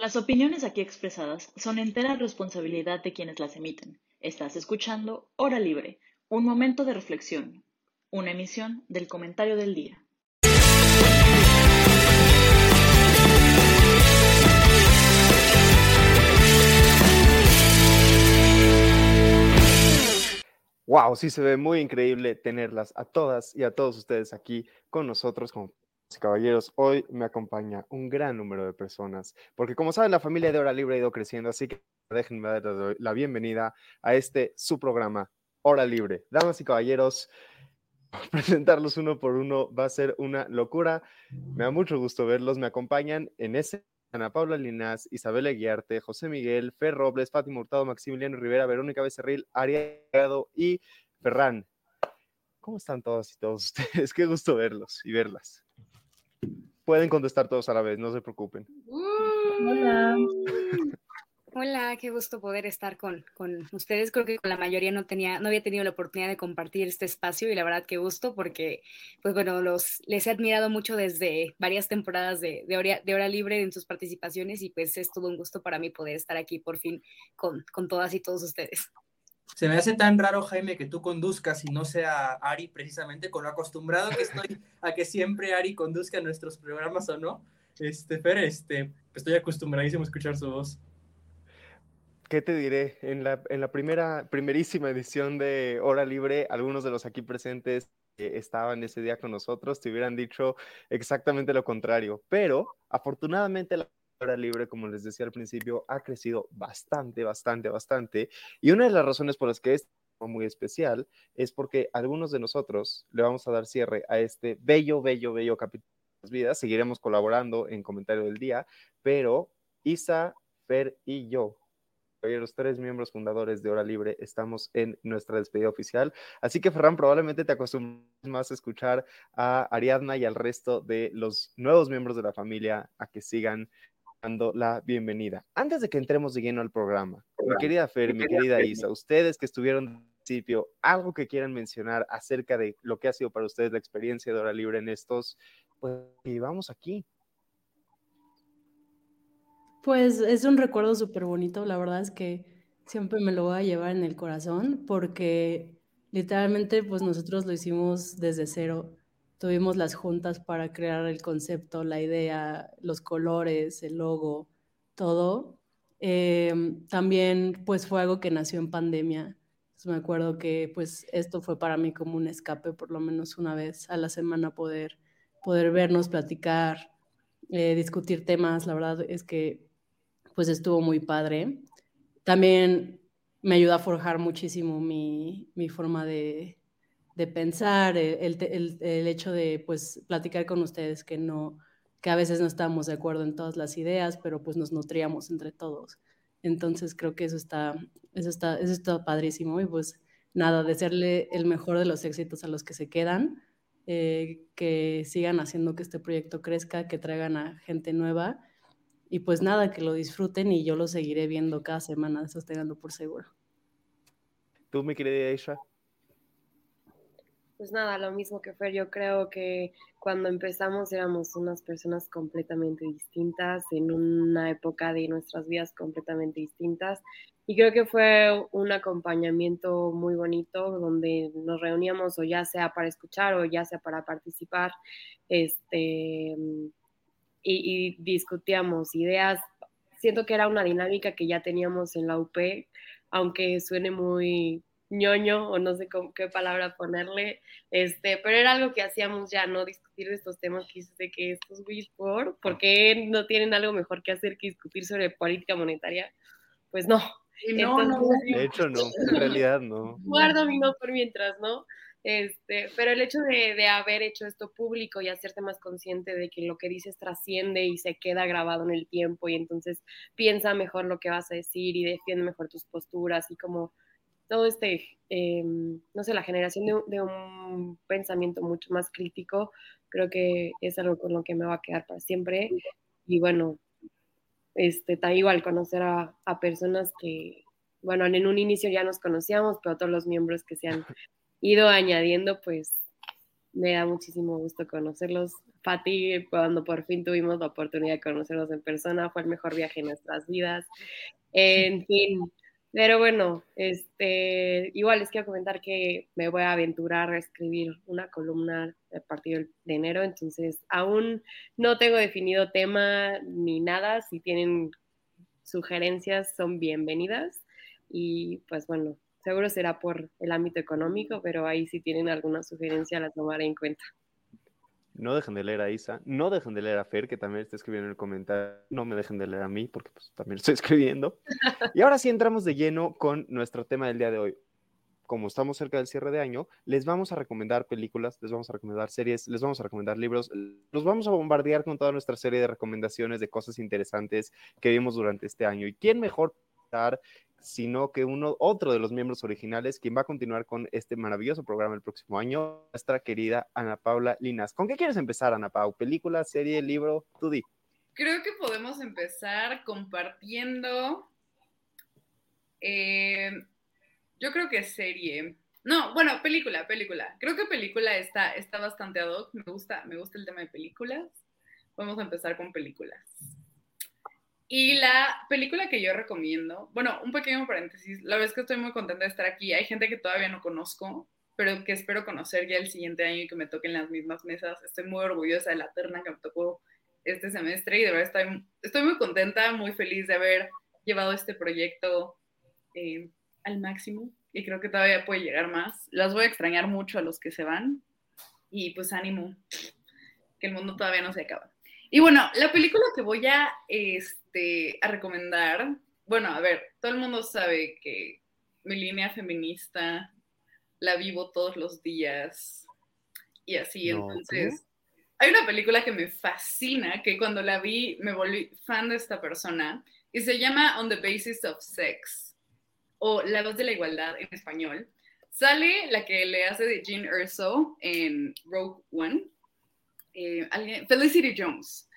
Las opiniones aquí expresadas son entera responsabilidad de quienes las emiten. Estás escuchando Hora Libre, un momento de reflexión, una emisión del comentario del día. Wow, sí se ve muy increíble tenerlas a todas y a todos ustedes aquí con nosotros como caballeros, hoy me acompaña un gran número de personas, porque como saben, la familia de Hora Libre ha ido creciendo, así que déjenme dar la bienvenida a este su programa, Hora Libre. Damas y caballeros, presentarlos uno por uno va a ser una locura. Me da mucho gusto verlos, me acompañan en ese Ana Paula Linas, Isabel Aguiarte, José Miguel, Fer Robles, Fátima Hurtado, Maximiliano Rivera, Verónica Becerril, Ariado y Ferran. ¿Cómo están todos y todos ustedes? Qué gusto verlos y verlas. Pueden contestar todos a la vez, no se preocupen. Hola. Hola, qué gusto poder estar con, con, ustedes. Creo que con la mayoría no tenía, no había tenido la oportunidad de compartir este espacio y la verdad qué gusto porque, pues bueno, los, les he admirado mucho desde varias temporadas de, de, hora, de hora libre en sus participaciones y pues es todo un gusto para mí poder estar aquí por fin con, con todas y todos ustedes. Se me hace tan raro, Jaime, que tú conduzcas y no sea Ari, precisamente con lo acostumbrado que estoy a que siempre Ari conduzca nuestros programas o no. Este, Fer, este, estoy acostumbradísimo a escuchar su voz. ¿Qué te diré? En la, en la primera, primerísima edición de Hora Libre, algunos de los aquí presentes estaban ese día con nosotros te hubieran dicho exactamente lo contrario, pero afortunadamente hora libre, como les decía al principio, ha crecido bastante, bastante, bastante. Y una de las razones por las que es muy especial es porque algunos de nosotros le vamos a dar cierre a este bello, bello, bello capítulo de las vidas. Seguiremos colaborando en comentario del día, pero Isa, Fer y yo los tres miembros fundadores de Hora Libre estamos en nuestra despedida oficial. Así que, Ferran, probablemente te acostumbres más a escuchar a Ariadna y al resto de los nuevos miembros de la familia a que sigan dando la bienvenida. Antes de que entremos de lleno al programa, mi querida Fer, mi querida Isa, ustedes que estuvieron al principio, algo que quieran mencionar acerca de lo que ha sido para ustedes la experiencia de Hora Libre en estos, pues vamos aquí. Pues es un recuerdo súper bonito, la verdad es que siempre me lo voy a llevar en el corazón porque literalmente pues nosotros lo hicimos desde cero tuvimos las juntas para crear el concepto, la idea, los colores, el logo, todo. Em, también pues fue algo que nació en pandemia. me acuerdo que pues esto fue para mí como un escape, por lo menos una vez a la semana poder, poder vernos, platicar, eh, discutir temas. La verdad es que pues estuvo muy padre. También me ayuda a forjar muchísimo mi, mi forma de, de pensar, eh, el, el, el, hecho de pues platicar con ustedes que no, que a veces no estamos de acuerdo en todas las ideas, pero pues nos nutríamos entre todos. Entonces creo que eso está, eso está, eso está padrísimo y pues nada, desearle el mejor de los éxitos a los que se quedan, eh, que sigan haciendo que este proyecto crezca, que traigan a gente nueva y pues nada, que lo disfruten y yo lo seguiré viendo cada semana, eso dando por seguro. ¿Tú, mi querida Aisha? Pues nada, lo mismo que Fer, yo creo que cuando empezamos éramos unas personas completamente distintas, en una época de nuestras vidas completamente distintas. Y creo que fue un acompañamiento muy bonito donde nos reuníamos o ya sea para escuchar o ya sea para participar este, y, y discutíamos ideas. Siento que era una dinámica que ya teníamos en la UP, aunque suene muy ñoño o no sé con qué palabra ponerle, este, pero era algo que hacíamos ya, ¿no? Discutir de estos temas que de que estos güeyes por, ¿por qué no tienen algo mejor que hacer que discutir sobre política monetaria? Pues no. no, no, de hecho no, en realidad no. Guardo mi no por mientras, ¿no? Este, pero el hecho de, de, haber hecho esto público y hacerte más consciente de que lo que dices trasciende y se queda grabado en el tiempo y entonces piensa mejor lo que vas a decir y defiende mejor tus posturas y como todo este, em, no sé, la generación de, un pensamiento mucho más crítico, creo que es algo con lo que me va a quedar para siempre. Y bueno, este, está igual conocer a, personas que, bueno, en un inicio ya nos conocíamos, pero todos los miembros que se han ido añadiendo, pues me da muchísimo gusto conocerlos. Fati, cuando por fin tuvimos la oportunidad de conocernos en persona, fue el mejor viaje en nuestras vidas. En fin, pero bueno, este, igual les quiero comentar que me voy a aventurar a escribir una columna a partir de enero, entonces aún no tengo definido tema ni nada. Si tienen sugerencias, son bienvenidas. Y pues bueno, seguro será por el ámbito económico, pero ahí si tienen alguna sugerencia la tomaré en cuenta. No dejen de leer a Isa, no dejen de leer a Fer, que también está escribiendo en el comentario. No me dejen de leer a mí, porque pues, también estoy escribiendo. Y ahora sí entramos de lleno con nuestro tema del día de hoy. Como estamos cerca del cierre de año, les vamos a recomendar películas, les vamos a recomendar series, les vamos a recomendar libros, los vamos a bombardear con toda nuestra serie de recomendaciones de cosas interesantes que vimos durante este año. ¿Y quién mejor sino que uno, otro de los miembros originales, quien va a continuar con este maravilloso programa el próximo año, nuestra querida Ana Paula Linas. ¿Con qué quieres empezar, Ana Paula? ¿Película, serie, libro? Tú di. Creo que podemos empezar compartiendo. Eh, yo creo que serie. No, bueno, película, película. Creo que película está, está bastante ad hoc. Me gusta, me gusta el tema de películas. Vamos a empezar con películas. Y la película que yo recomiendo, bueno, un pequeño paréntesis, la vez que estoy muy contenta de estar aquí, hay gente que todavía no conozco, pero que espero conocer ya el siguiente año y que me toquen las mismas mesas. Estoy muy orgullosa de la terna que me tocó este semestre y de verdad estoy, estoy muy contenta, muy feliz de haber llevado este proyecto eh, al máximo y creo que todavía puede llegar más. Las voy a extrañar mucho a los que se van y pues ánimo, que el mundo todavía no se acaba. Y bueno, la película que voy a... Este, este, a recomendar, bueno, a ver, todo el mundo sabe que mi línea feminista la vivo todos los días y así, entonces... Hay una película que me fascina, que cuando la vi me volví fan de esta persona, y se llama On the Basis of Sex, o La voz de la igualdad en español. Sale la que le hace de Jean Erso en Rogue One, eh, Felicity Jones.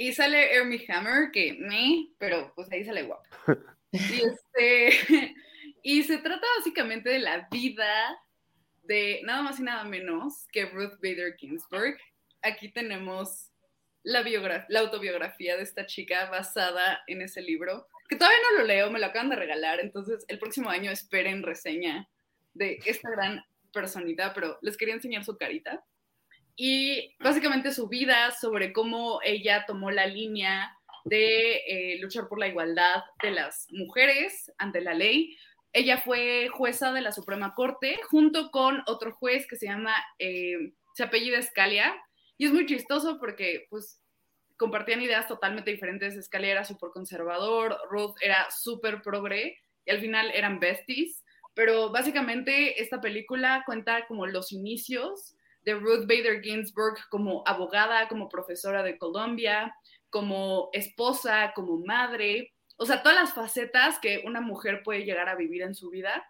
Y sale Hermie Hammer, que me, pero pues ahí sale guapo. Y, este, y se trata básicamente de la vida de nada más y nada menos que Ruth Bader Ginsburg. Aquí tenemos la, la autobiografía de esta chica basada en ese libro, que todavía no lo leo, me lo acaban de regalar, entonces el próximo año esperen reseña de esta gran personita, pero les quería enseñar su carita y básicamente su vida sobre cómo ella tomó la línea de eh, luchar por la igualdad de las mujeres ante la ley. Ella fue jueza de la Suprema Corte junto con otro juez que se llama, eh, se apellida Scalia, y es muy chistoso porque pues compartían ideas totalmente diferentes. Scalia era súper conservador, Ruth era súper progre, y al final eran besties, pero básicamente esta película cuenta como los inicios de Ruth Bader Ginsburg como abogada, como profesora de Colombia, como esposa, como madre, o sea, todas las facetas que una mujer puede llegar a vivir en su vida,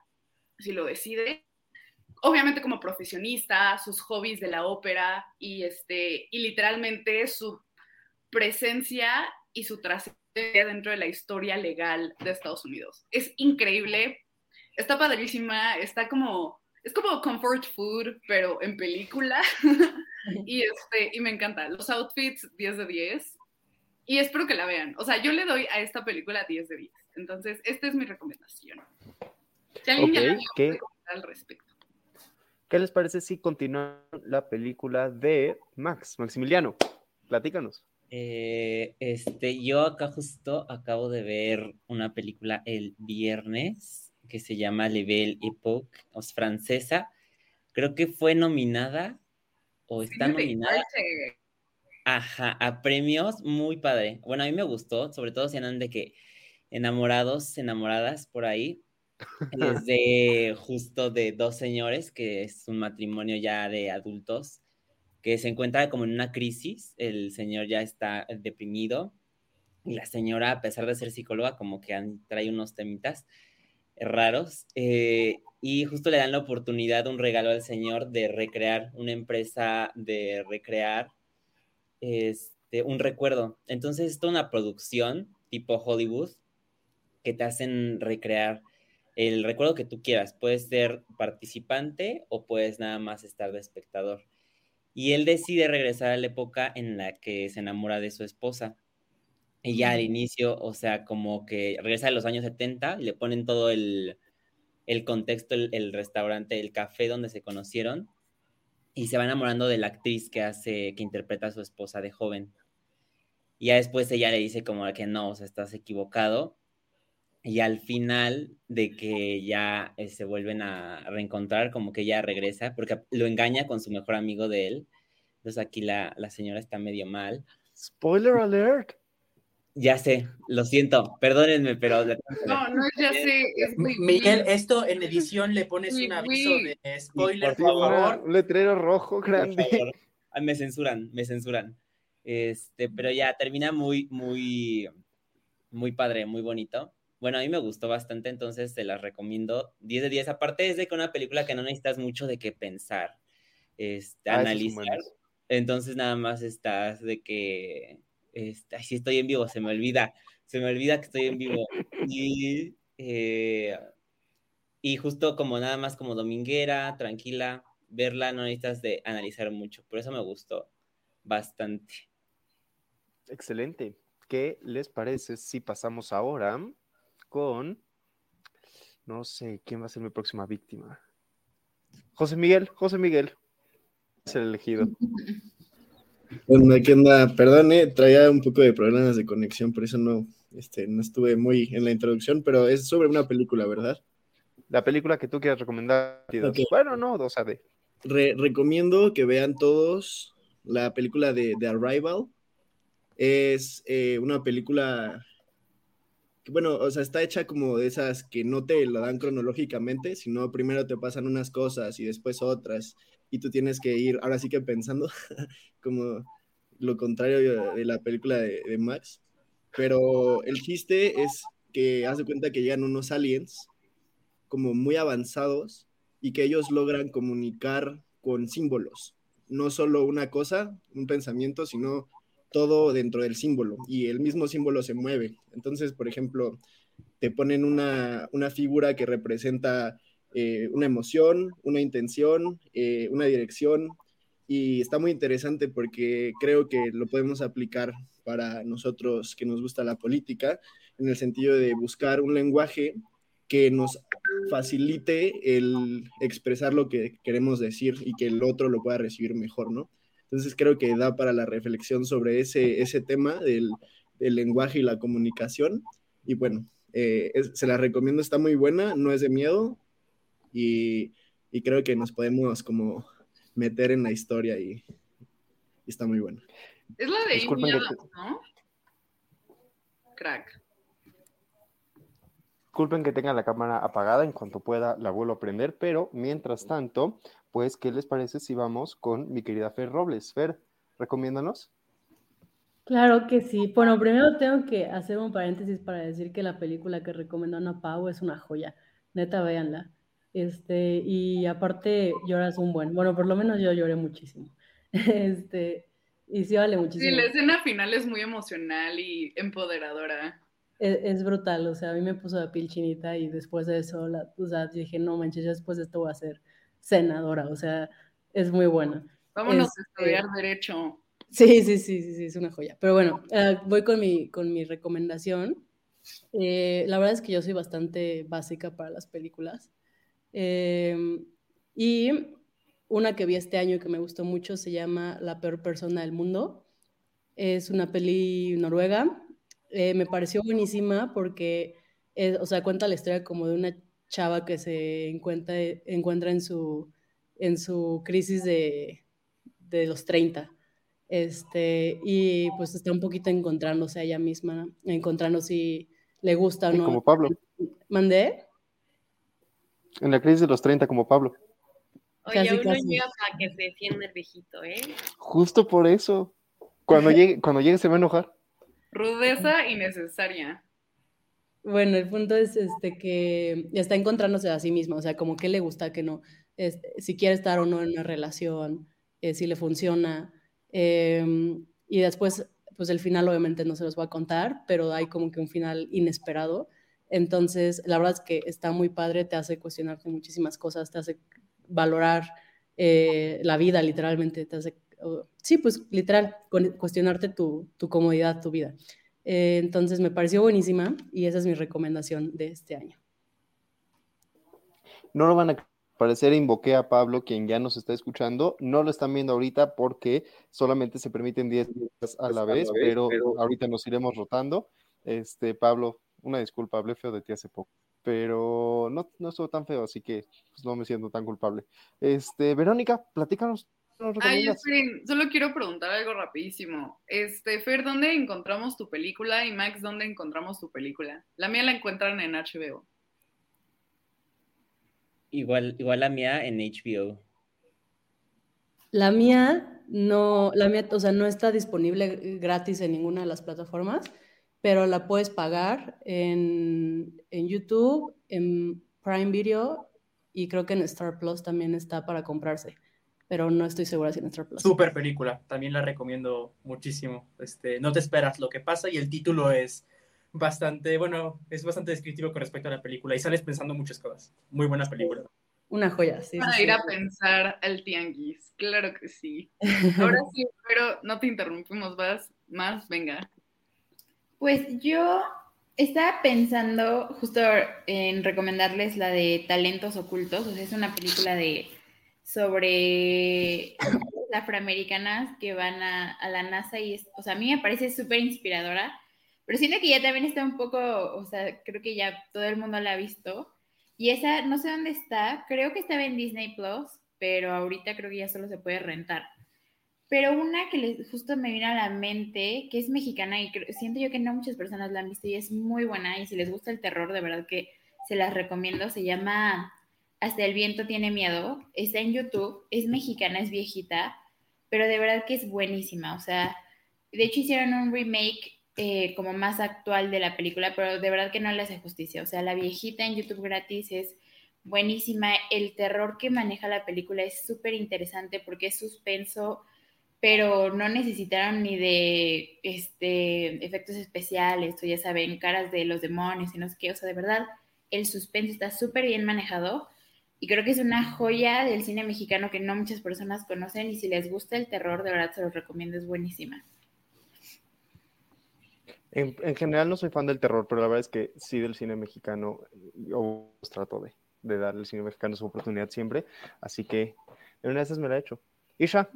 si lo decide. Obviamente como profesionista, sus hobbies de la ópera y, este, y literalmente su presencia y su trascendencia dentro de la historia legal de Estados Unidos. Es increíble, está padrísima, está como es como comfort food, pero en película. y, este, y me encanta. Los outfits, 10 de 10. Y espero que la vean. O sea, yo le doy a esta película 10 de 10. Entonces, esta es mi recomendación. Si alguien ¿qué, al respecto. ¿Qué les parece si continúa la película de Max, Maximiliano? Platícanos. Eh, este, yo acá justo acabo de ver una película el viernes que se llama Le Belle Époque, es francesa. Creo que fue nominada o está nominada. Ajá, a premios, muy padre. Bueno, a mí me gustó, sobre todo si andan de que enamorados, enamoradas por ahí. Es de justo de dos señores, que es un matrimonio ya de adultos, que se encuentra como en una crisis. El señor ya está deprimido y la señora, a pesar de ser psicóloga, como que trae unos temitas raros. Eh, y justo le dan la oportunidad, un regalo al señor de recrear una empresa, de recrear este, un recuerdo. Entonces es toda una producción tipo Hollywood que te hacen recrear el recuerdo que tú quieras. Puedes ser participante o puedes nada más estar de espectador. Y él decide regresar a la época en la que se enamora de su esposa. Y ya al inicio, o sea, como que regresa a los años 70 y le ponen todo el, el contexto, el, el, restaurante, el café donde se conocieron. Y se va enamorando de la actriz que hace, que interpreta a su esposa de joven. Y ya después ella le dice como que no, o sea, estás equivocado. Y al final de que ya eh, se vuelven a reencontrar, como que ella regresa, porque lo engaña con su mejor amigo de él. Entonces aquí la, la señora está medio mal. Spoiler alert. Ya sé, lo siento, perdónenme, pero... No, no, ya sé. Es muy Miguel, esto en edición le pones un aviso de spoiler, por favor. Un letrero rojo grande. Me censuran, me censuran. Este, pero ya termina muy, muy, muy padre, muy bonito. Bueno, a mí me gustó bastante, entonces se las recomiendo 10 de 10. Aparte es de que una película que no necesitas mucho de qué pensar, este, ah, analizar. Entonces nada más estás de que, este, si estoy en vivo, se me olvida, se me olvida que estoy en vivo. Y, eh, y justo como nada más como dominguera, tranquila, verla, no necesitas de analizar mucho. Por eso me gustó bastante. Excelente. ¿Qué les parece si pasamos ahora con, no sé, quién va a ser mi próxima víctima? José Miguel, José Miguel, es el elegido. Bueno, ¿qué onda? Perdón, eh, traía un poco de problemas de conexión, por eso no, este, no estuve muy en la introducción, pero es sobre una película, ¿verdad? La película que tú quieras recomendar. Okay. Bueno, no, o sea, de... Re recomiendo que vean todos la película de The Arrival. Es eh, una película que, bueno, o sea, está hecha como de esas que no te lo dan cronológicamente, sino primero te pasan unas cosas y después otras, y tú tienes que ir, ahora sí que pensando, como lo contrario de la película de, de Max. Pero el chiste es que haz de cuenta que llegan unos aliens como muy avanzados y que ellos logran comunicar con símbolos. No solo una cosa, un pensamiento, sino todo dentro del símbolo y el mismo símbolo se mueve. Entonces, por ejemplo, te ponen una, una figura que representa eh, una emoción, una intención, eh, una dirección y está muy interesante porque creo que lo podemos aplicar para nosotros que nos gusta la política en el sentido de buscar un lenguaje que nos facilite el expresar lo que queremos decir y que el otro lo pueda recibir mejor, ¿no? Entonces creo que da para la reflexión sobre ese, ese tema del, del lenguaje y la comunicación. Y bueno, eh, se la recomiendo, está muy buena, no es de miedo y, y creo que nos podemos como meter en la historia y, y está muy buena. Es la de ¿no? Crack. Disculpen que tenga la cámara apagada, en cuanto pueda la vuelvo a prender, pero mientras tanto, pues, ¿qué les parece si vamos con mi querida Fer Robles? Fer, recomiéndanos. Claro que sí. Bueno, primero tengo que hacer un paréntesis para decir que la película que recomendó Ana Pau es una joya. Neta, véanla. Este, y aparte lloras un buen. Bueno, por lo menos yo lloré muchísimo. Este, y sí vale muchísimo. Sí, la escena final es muy emocional y empoderadora. Es, es, brutal, o sea, a mí me puso la piel chinita y después de eso, la, o sea, dije, no manches, yo después de esto voy a ser senadora, o sea, es muy buena. Vámonos a estudiar Derecho. Sí, sí, sí, sí, sí, es una joya. Pero bueno, uh, voy con mi, con mi recomendación. Eh, la verdad es que yo soy bastante básica para las películas. Eh, y una que vi este año y que me gustó mucho se llama La peor persona del mundo. Es una peli noruega eh, me pareció buenísima porque, eh, o sea, cuenta la historia como de una chava que se encuentra, encuentra en, su, en su crisis de, de los 30. Este, y pues está un poquito encontrándose a ella misma, encontrando si le gusta o no. Como Pablo. ¿Mandé? En la crisis de los 30, como Pablo. Oye, casi, uno casi. llega para que se defienda el viejito, ¿eh? Justo por eso. Cuando llegue, cuando llegue se va a enojar. Rudeza innecesaria. Bueno, el punto es este que está encontrándose a sí mismo, o sea, como que le gusta, que no, este, si quiere estar o no en una relación, eh, si le funciona. Eh, y después, pues el final obviamente no se los voy a contar, pero hay como que un final inesperado. Entonces, la verdad es que está muy padre, te hace cuestionarte muchísimas cosas, te hace valorar eh, la vida, literalmente, te hace sí, pues literal, cuestionarte tu, tu comodidad, tu vida. Eh, entonces me pareció buenísima y esa es mi recomendación de este año. No lo van a parecer invoqué a Pablo, quien ya nos está escuchando. No lo están viendo ahorita porque solamente se permiten 10 días a la vez, pero, ahorita nos iremos rotando. Este, Pablo, una disculpa, hablé feo de ti hace poco, pero no, no estuvo tan feo, así que pues, no me siento tan culpable. Este, Verónica, platícanos. Ay, solo quiero preguntar algo rapidísimo. Este, Fer, ¿dónde encontramos tu película? Y Max, ¿dónde encontramos tu película? La mía la encuentran en HBO. Igual, igual la mía en HBO. La mía no, la mía, o sea, no está disponible gratis en ninguna de las plataformas, pero la puedes pagar en, en YouTube, en Prime Video y creo que en Star Plus también está para comprarse, pero no estoy segura si en Star Plus. Super película, también la recomiendo muchísimo. Este, no te esperas lo que pasa y el título es bastante, bueno, es bastante descriptivo con respecto a la película y sales pensando muchas cosas. Muy buena película. Una joya, sí. Para ir a pensar al tianguis, claro que sí. Ahora sí, pero no te interrumpimos más, más, venga. Pues yo estaba pensando justo en recomendarles la de Talentos Ocultos, o sea, es una película de sobre afroamericanas que van a, la NASA y es, o sea, a mí me parece súper inspiradora pero siento que ya también está un poco, o sea, creo que ya todo el mundo la ha visto. Y esa, no sé dónde está, creo que estaba en Disney Plus, pero ahorita creo que ya solo se puede rentar. Pero una que justo me vino a la mente, que es mexicana y siento yo que no muchas personas la han visto y es muy buena. Y si les gusta el terror, de verdad que se las recomiendo. Se llama Hasta el viento tiene miedo. Está en YouTube, es mexicana, es viejita, pero de verdad que es buenísima. O sea, de hecho hicieron un remake eh, como más actual de la película, pero de verdad que no le hace justicia. O sea, la viejita en YouTube gratis es buenísima. El terror que maneja la película es súper interesante porque es suspenso, pero no necesitaron ni de este, efectos especiales, o ya saben, caras de los demonios y no sé qué. O sea, de verdad, el suspenso está súper bien manejado. Y creo que es una joya del cine mexicano que no muchas personas conocen. Y si les gusta el terror, de verdad se los recomiendo, es buenísima. En, general no soy fan del terror, pero la verdad es que sí del cine mexicano, yo trato de, de darle al cine mexicano su oportunidad siempre, así que en una de esas me la he hecho. Isha.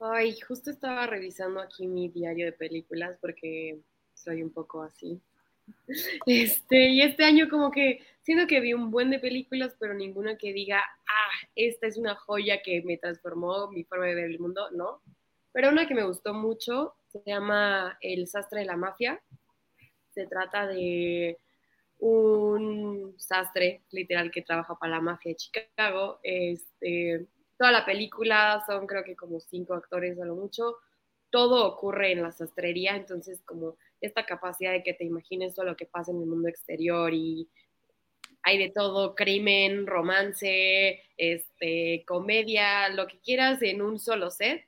Ay, justo estaba revisando aquí mi diario de películas porque soy un poco así. Este, y este año como que siento que vi un buen de películas, pero ninguna que diga, ah, esta es una joya que me transformó mi forma de ver el mundo, ¿no? Pero una que me gustó mucho se llama El sastre de la mafia. Se trata de un sastre, literal, que trabaja para la mafia de Chicago. Este, toda la película son creo que como cinco actores a lo mucho. Todo ocurre en la sastrería, entonces como esta capacidad de que te imagines todo lo que pasa en el mundo exterior y hay de todo, crimen, romance, este, comedia, lo que quieras en un solo set.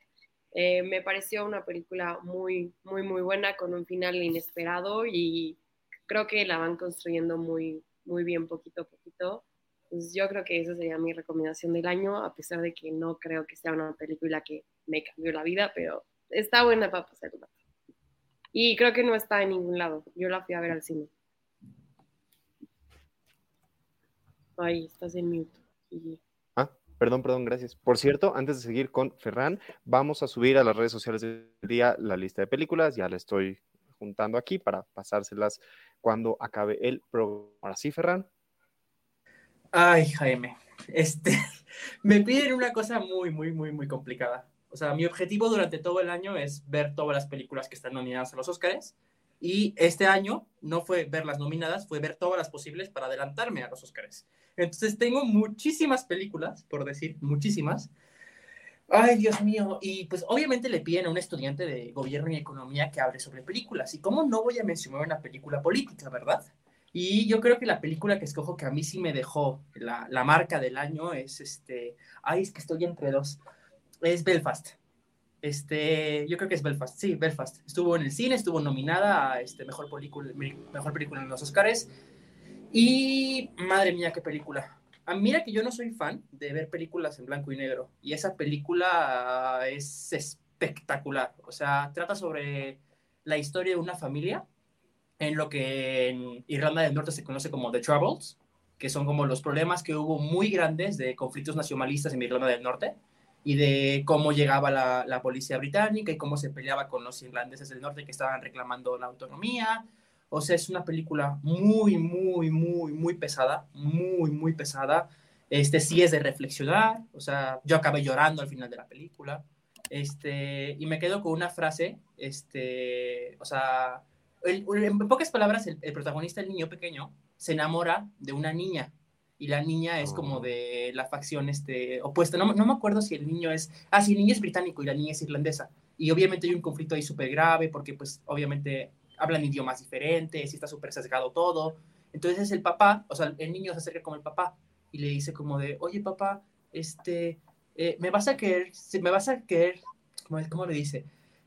Eh, me pareció una película muy, muy, muy buena con un final inesperado y creo que la van construyendo muy, muy bien poquito a poquito. Pues yo creo que esa sería mi recomendación del año, a pesar de que no creo que sea una película que me cambió la vida, pero está buena para pasarla. Y creo que no está en ningún lado. Yo la fui a ver al cine. Ahí, estás en mute. Perdón, perdón, gracias. Por cierto, antes de seguir con Ferran, vamos a subir a las redes sociales del día la lista de películas. Ya la estoy juntando aquí para pasárselas cuando acabe el programa. Ahora sí, Ferran. Ay, Jaime, este, me piden una cosa muy, muy, muy, muy complicada. O sea, mi objetivo durante todo el año es ver todas las películas que están nominadas a los Oscars. Y este año no fue ver las nominadas, fue ver todas las posibles para adelantarme a los Oscars. Entonces tengo muchísimas películas, por decir, muchísimas. Ay, Dios mío. Y pues obviamente le piden a un estudiante de gobierno y economía que hable sobre películas. ¿Y cómo no voy a mencionar una película política, verdad? Y yo creo que la película que escojo que a mí sí me dejó la, la marca del año es este. Ay, es que estoy entre dos. Es Belfast. Este, yo creo que es Belfast, sí, Belfast. Estuvo en el cine, estuvo nominada a este, mejor, película, mejor película en los Oscars. Y madre mía, qué película. a mira que yo no soy fan de ver películas en blanco y negro y esa película ah, es espectacular. O sea, trata sobre la historia de una familia en lo que en Irlanda del Norte se conoce como The Troubles, que son como los problemas que hubo muy grandes de conflictos nacionalistas en Irlanda del Norte y de cómo llegaba la, policía británica y cómo se peleaba con los irlandeses del norte que estaban reclamando la autonomía. O sea, es una película muy, muy, muy, muy pesada, muy, muy pesada. Este sí es de reflexionar, o sea, yo acabé llorando al final de la película. Este, y me quedo con una frase, este, o sea, en pocas palabras, el, protagonista, el niño pequeño, se enamora de una niña y la niña es como oh. de la facción este, opuesta. No, no, me acuerdo si el niño es, ah, sí, el niño es británico y la niña es irlandesa. Y obviamente hay un conflicto ahí súper grave porque pues obviamente hablan idiomas diferentes y está súper sesgado todo. Entonces el papá, o sea, el niño se acerca con el papá y le dice como de, oye papá, este, eh, me vas a querer, me vas a querer, ¿cómo, cómo le dice?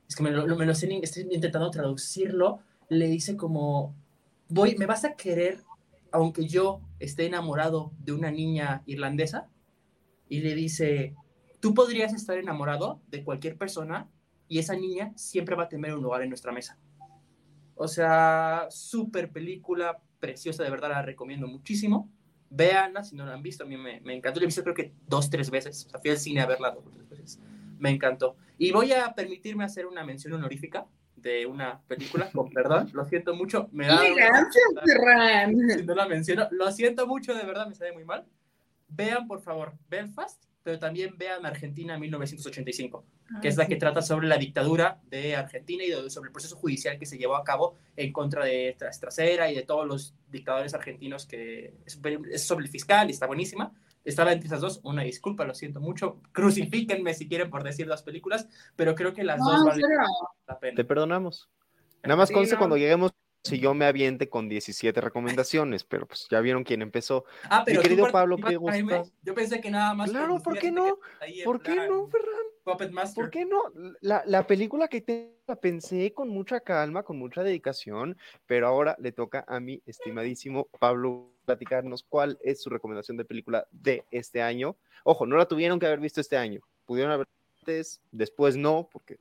Es que me lo, me lo estoy intentando traducirlo, le dice como, voy, ¿me vas a querer aunque yo esté enamorado de una niña irlandesa? Y le dice, tú podrías estar enamorado de cualquier persona y esa niña siempre va a tener un lugar en nuestra mesa. O sea, súper película, preciosa, de verdad la recomiendo muchísimo. Véanla si no la han visto, a mí me, me encantó. La he visto creo que dos, tres veces. Fui al cine a verla dos, tres veces. Me encantó. Y voy a permitirme hacer una mención honorífica de una película, con perdón, lo siento mucho, me da... Si no la menciono, lo siento mucho, de verdad, me sale muy mal. Vean, por favor, Belfast, pero también vean Argentina 1985, que es la que trata sobre la dictadura de Argentina y sobre el proceso judicial que se llevó a cabo en contra de Trasera y de todos los dictadores argentinos, que es sobre el fiscal y está buenísima. Estaba entre esas dos, una disculpa, lo siento mucho. Crucifíquenme si quieren por decir las películas, pero creo que las dos valen la pena. Te perdonamos. Nada más sí, cuando lleguemos si yo me aviente con 17 recomendaciones, pero pues ya vieron quién empezó. Ah, pero Mi querido Pablo, ¿qué gusta? Yo pensé que nada más. Claro, ¿por qué no? ¿Por qué no, Ferran? Puppet Master. ¿Por qué no? La, la película que te, la pensé con mucha calma, con mucha dedicación, pero ahora le toca a mi estimadísimo Pablo platicarnos cuál es su recomendación de película de este año. Ojo, no la tuvieron que haber visto este año. Pudieron haber antes, después no, porque,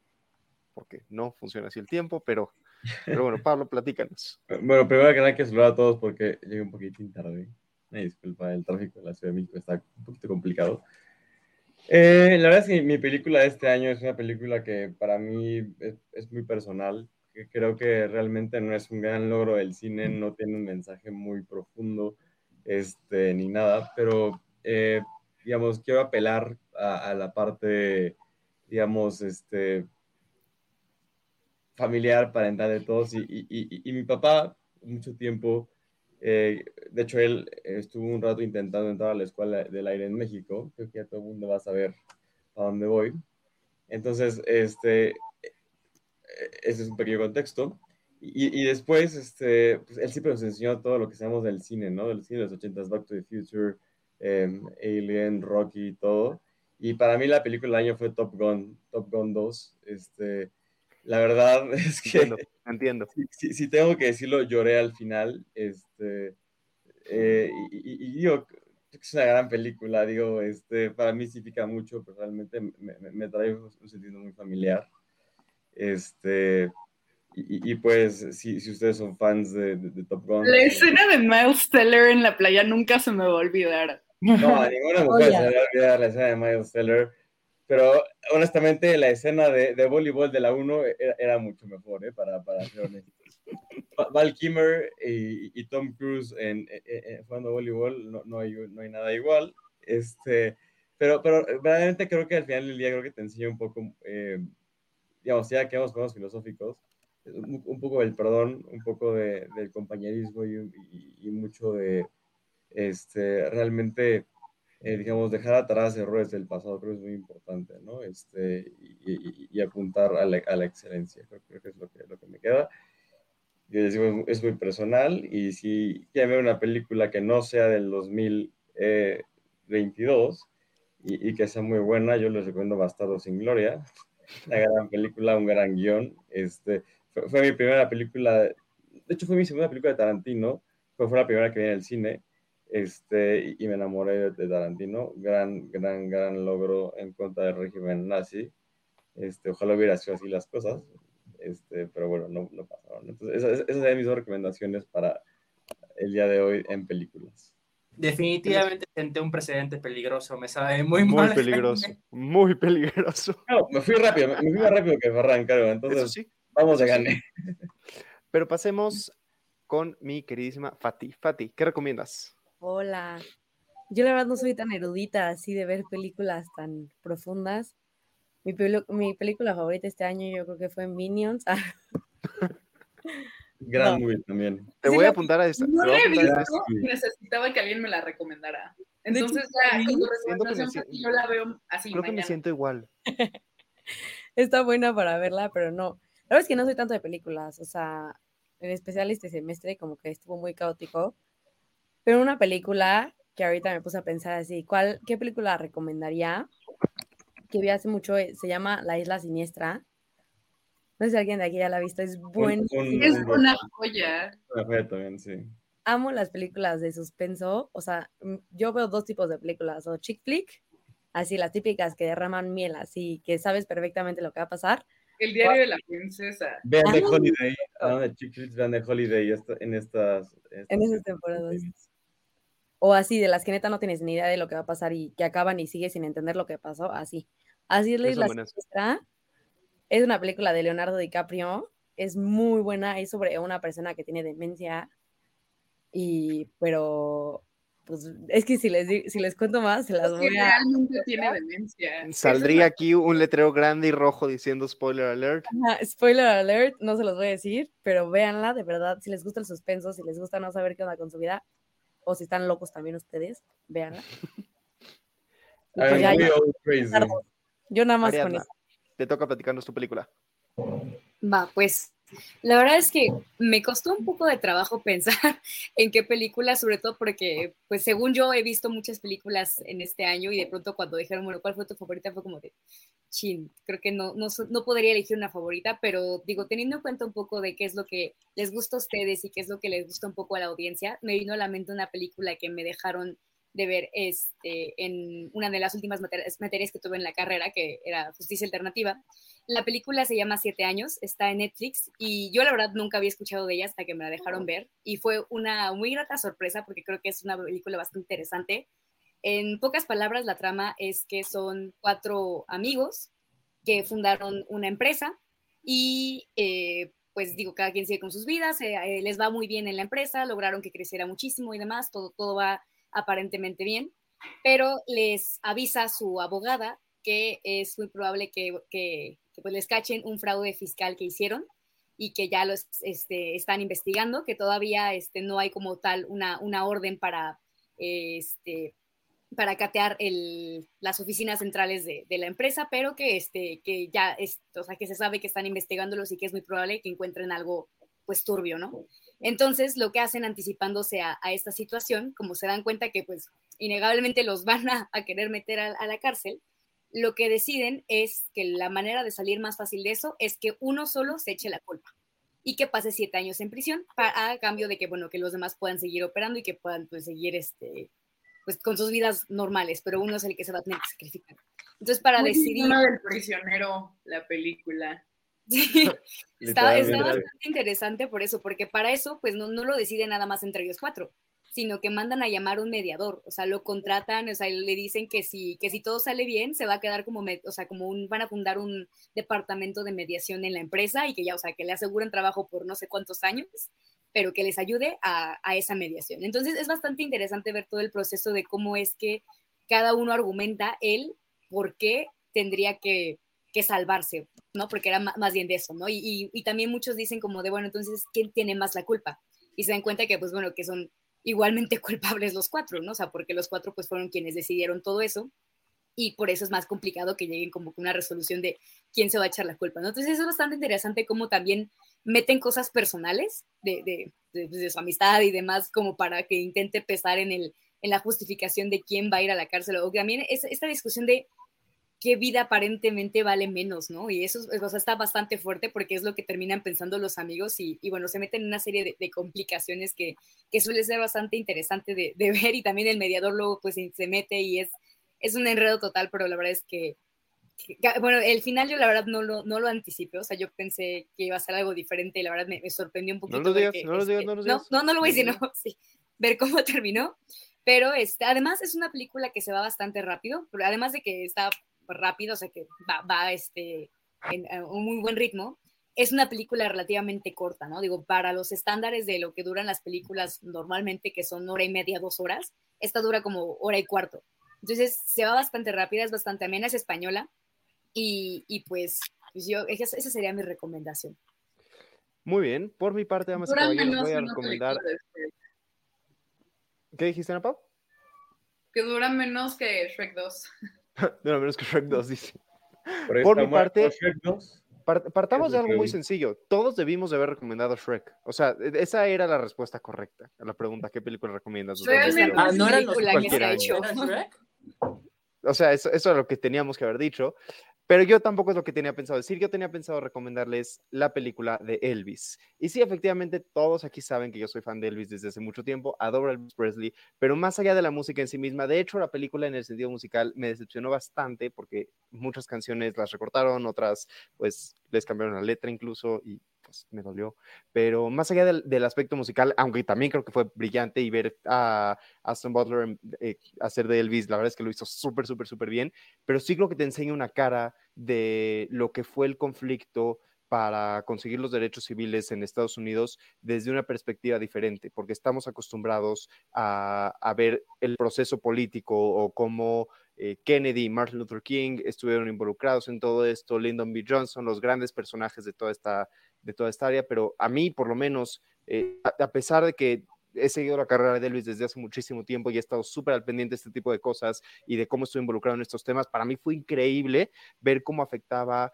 porque no funciona así el tiempo, pero, pero bueno, Pablo, platícanos. Bueno, primero que nada que saludar a todos porque llegué un poquitín tarde. Me disculpa, el tráfico de la Ciudad de México está un poquito complicado. Eh, la verdad es que mi película de este año es una película que para mí es, es muy personal que creo que realmente no es un gran logro del cine, no tiene un mensaje muy profundo este, ni nada, pero eh, digamos, quiero apelar a, la parte, digamos, este, familiar, parental de todos. Y, y, y, mi papá, mucho tiempo, eh, de hecho, él estuvo un rato intentando entrar a la escuela del aire en México. Creo que ya todo el mundo va a saber a dónde voy. Entonces, este, ese es un pequeño contexto. Y, y después, este, pues él siempre nos enseñó todo lo que sabemos del cine, ¿no? Del cine de los 80 Back to the Future, em, Alien, Rocky, y todo. Y para mí la película del año fue Top Gun, Top Gun 2. Este, la verdad es que... Entiendo, entiendo. Si, si, tengo que decirlo, lloré al final. Este, eh, y, y, digo, es una gran película, digo, este, para mí significa mucho, pero realmente me, me, me trae un sentido muy familiar. Este, y, y, pues, si, si, ustedes son fans de, de, de, Top Gun. La escena de Miles Teller en la playa nunca se me va a olvidar. No, a ninguna mujer se le va a olvidar la escena de Miles Teller. Pero honestamente, la escena de, de voleibol de la 1 era, era, mucho mejor, ¿eh? para, para ser honestos. Val Kimmer y, y, Tom Cruise en, en, en, jugando voleibol no, no, hay, no hay nada igual. Este, pero, pero verdaderamente creo que al final del día creo que te enseña un poco. Eh, digamos, ya que vamos los filosóficos, un, un, poco del perdón, un poco de, del compañerismo y, y, y, mucho de este, realmente, eh, digamos, dejar atrás errores del pasado, creo que es muy importante, ¿no? Este, y, y apuntar a la, a la excelencia, creo, creo, que es lo que, lo que me queda. Y les digo, es muy personal y si quieren ver una película que no sea del 2022 y, y que sea muy buena, yo les recomiendo Bastardo sin Gloria una gran película, un gran guion. Este, fue, fue, mi primera película, de hecho fue mi segunda película de Tarantino, fue, fue la primera que vi en el cine. este, y, y me enamoré de, de Tarantino. Gran, gran, gran logro en contra del régimen nazi. Este, ojalá hubiera sido así las cosas, este, pero bueno, no, no pasaron. Entonces, esas, esas serían mis dos recomendaciones para el día de hoy en películas. Definitivamente senté un precedente peligroso, me sabe muy, Muy mal. peligroso, muy peligroso. No, me fui rápido, me, fui más rápido que Ferran, creo. Entonces, sí. vamos a ganar. Pero pasemos con mi queridísima Fati. Fati, ¿qué recomiendas? Hola. Yo la verdad no soy tan erudita así de ver películas tan profundas. Mi, mi película favorita este año yo creo que fue Minions. Gran No. movie también. Te Sí, voy a apuntar a esta. No la he visto, necesitaba que alguien me la recomendara. Hecho, Entonces, ya, con tu recomendación, yo la veo así Creo que me siento igual. Está buena para verla, pero no. La verdad es que no soy tanto de películas, o sea, en especial este semestre como que estuvo muy caótico. Pero una película que ahorita me puse a pensar así, ¿cuál, qué película recomendaría? Que vi hace mucho, eh, se llama La Isla Siniestra. No sé si alguien de aquí ya la ha visto, es buenísima. Es una joya. Una joya también, sí. amo las películas de suspenso. O sea, yo veo dos tipos de películas, o chick flick, así las típicas que derraman miel, así que sabes perfectamente lo que va a pasar. El diario de la princesa. Vean Ah. Holiday, de chick flicks, vean The Holiday en estas... En esas temporadas. O así, de las que neta no tienes ni idea de lo que va a pasar y que acaban y sigues sin entender lo que pasó, así. Así es La Esas son Isla buenas. Siniestra. Es una película de Leonardo DiCaprio. Es muy buena. Es sobre una persona que tiene demencia. Y, pero, pues, es que si les, si les cuento más, se las voy a... realmente tiene demencia. Saldría aquí un letrero grande y rojo diciendo spoiler alert. Ajá, spoiler alert, no se los voy a decir, pero véanla, de verdad, si les gusta el suspenso, si les gusta no saber qué onda con su vida, o si están locos también ustedes, véanla. Pues ya, crazy. yo nada más con eso. Te toca platicarnos tu película. Va, pues la verdad es que me costó un poco de trabajo pensar en qué película, sobre todo porque, pues según yo he visto muchas películas en este año y de pronto cuando dijeron, bueno, ¿cuál fue tu favorita? Fue como de, chin, creo que no, no, no podría elegir una favorita, pero digo, teniendo en cuenta un poco de qué es lo que les gusta a ustedes y qué es lo que les gusta un poco a la audiencia, me vino a la mente una película que me dejaron de ver este, en una de las últimas materias, materias que tuve en la carrera, que era justicia alternativa. La película se llama Siete años, está en Netflix y yo la verdad nunca había escuchado de ella hasta que me la dejaron ver y fue una muy grata sorpresa porque creo que es una película bastante interesante. En pocas palabras, la trama es que son cuatro amigos que fundaron una empresa y eh, pues digo, cada quien sigue con sus vidas, eh, eh, les va muy bien en la empresa, lograron que creciera muchísimo y demás, todo, todo va aparentemente bien, pero les avisa su abogada que es muy probable que, que, pues les cachen un fraude fiscal que hicieron y que ya los este, están investigando, que todavía este, no hay como tal una, una orden para, este, para catear el, las oficinas centrales de, de, la empresa, pero que, este, que ya es, o que se sabe que están investigándolos y que es muy probable que encuentren algo pues turbio, ¿no? Entonces, lo que hacen anticipándose a, a, esta situación, como se dan cuenta que pues innegablemente los van a, a querer meter a, a, la cárcel, lo que deciden es que la manera de salir más fácil de eso es que uno solo se eche la culpa y que pase siete años en prisión para, a cambio de que, bueno, que los demás puedan seguir operando y que puedan pues, seguir este, pues, con sus vidas normales, pero uno es el que se va a tener que sacrificar. Entonces, para Muy decidir... Uno del prisionero, la película. Sí, está, está, bastante interesante por eso, porque para eso, pues no, no lo decide nada más entre ellos cuatro, sino que mandan a llamar un mediador, o sea, lo contratan, o sea, le dicen que si, que si todo sale bien, se va a quedar como, o sea, como un, van a fundar un departamento de mediación en la empresa y que ya, o sea, que le aseguren trabajo por no sé cuántos años, pero que les ayude a, a esa mediación. Entonces, es bastante interesante ver todo el proceso de cómo es que cada uno argumenta él por qué tendría que que salvarse, ¿no? Porque era más bien de eso, ¿no? Y, también muchos dicen como de, bueno, entonces, ¿quién tiene más la culpa? Y se dan cuenta que, pues, bueno, que son igualmente culpables los cuatro, ¿no? O sea, porque los cuatro, pues, fueron quienes decidieron todo eso y por eso es más complicado que lleguen como una resolución de quién se va a echar la culpa, ¿no? Entonces es bastante interesante cómo también meten cosas personales de, de, de su amistad y demás como para que intente pesar en, el, en la justificación de quién va a ir a la cárcel o también es, esta discusión de qué vida aparentemente vale menos, ¿no? Y eso o sea, está bastante fuerte porque es lo que terminan pensando los amigos y, bueno, se meten en una serie de, complicaciones que, que, suele ser bastante interesante de, ver y también el mediador luego pues se mete y es, es un enredo total, pero la verdad es que, bueno, el final yo la verdad no lo, no lo anticipé, o sea, yo pensé que iba a ser algo diferente y la verdad me, sorprendió un poquito. No lo digas, no lo digas, no lo digas. No, no, lo voy a decir, no, sí, ver cómo terminó. Pero este, además es una película que se va bastante rápido, pero además de que está rápido, o sea que va, este, en un muy buen ritmo. Es una película relativamente corta, ¿no? Digo, para los estándares de lo que duran las películas normalmente, que son hora y media, dos horas, esta dura como hora y cuarto. Entonces se va bastante rápida, es bastante amena, es española y, pues, pues, yo, esa, sería mi recomendación. Muy bien, por mi parte, vamos a voy a recomendar. ¿Qué dijiste, Ana Pau? Que dura menos que Shrek 2. no, menos que Shrek 2, dice. Por, mi parte, partamos de algo muy sencillo. Todos debimos de haber recomendado Shrek. O sea, e, esa era la respuesta correcta a la pregunta, ¿qué película recomiendas? Ah, no era Shrek. O sea, eso, eso es lo que teníamos que haber dicho. Pero yo tampoco es lo que tenía pensado decir. Yo tenía pensado recomendarles la película de Elvis. Y sí, efectivamente, todos aquí saben que yo soy fan de Elvis desde hace mucho tiempo. Adoro Elvis Presley. Pero más allá de la música en sí misma, de hecho, la película en el sentido musical me decepcionó bastante porque muchas canciones las recortaron, otras pues les cambiaron la letra incluso. Y pues, me dolió. Pero más allá del, aspecto musical, aunque también creo que fue brillante y ver a Aston Butler eh, hacer de Elvis, la verdad es que lo hizo súper, súper, súper bien, pero sí creo que te enseña una cara de lo que fue el conflicto para conseguir los derechos civiles en Estados Unidos desde una perspectiva diferente, porque estamos acostumbrados a, a ver el proceso político o cómo eh, Kennedy Martin Luther King estuvieron involucrados en todo esto, Lyndon B. Johnson, los grandes personajes de toda esta, de toda esta área, pero a mí, por lo menos, eh, a, pesar de que he seguido la carrera de Elvis desde hace muchísimo tiempo y he estado súper al pendiente de este tipo de cosas y de cómo estoy involucrado en estos temas, para mí fue increíble ver cómo afectaba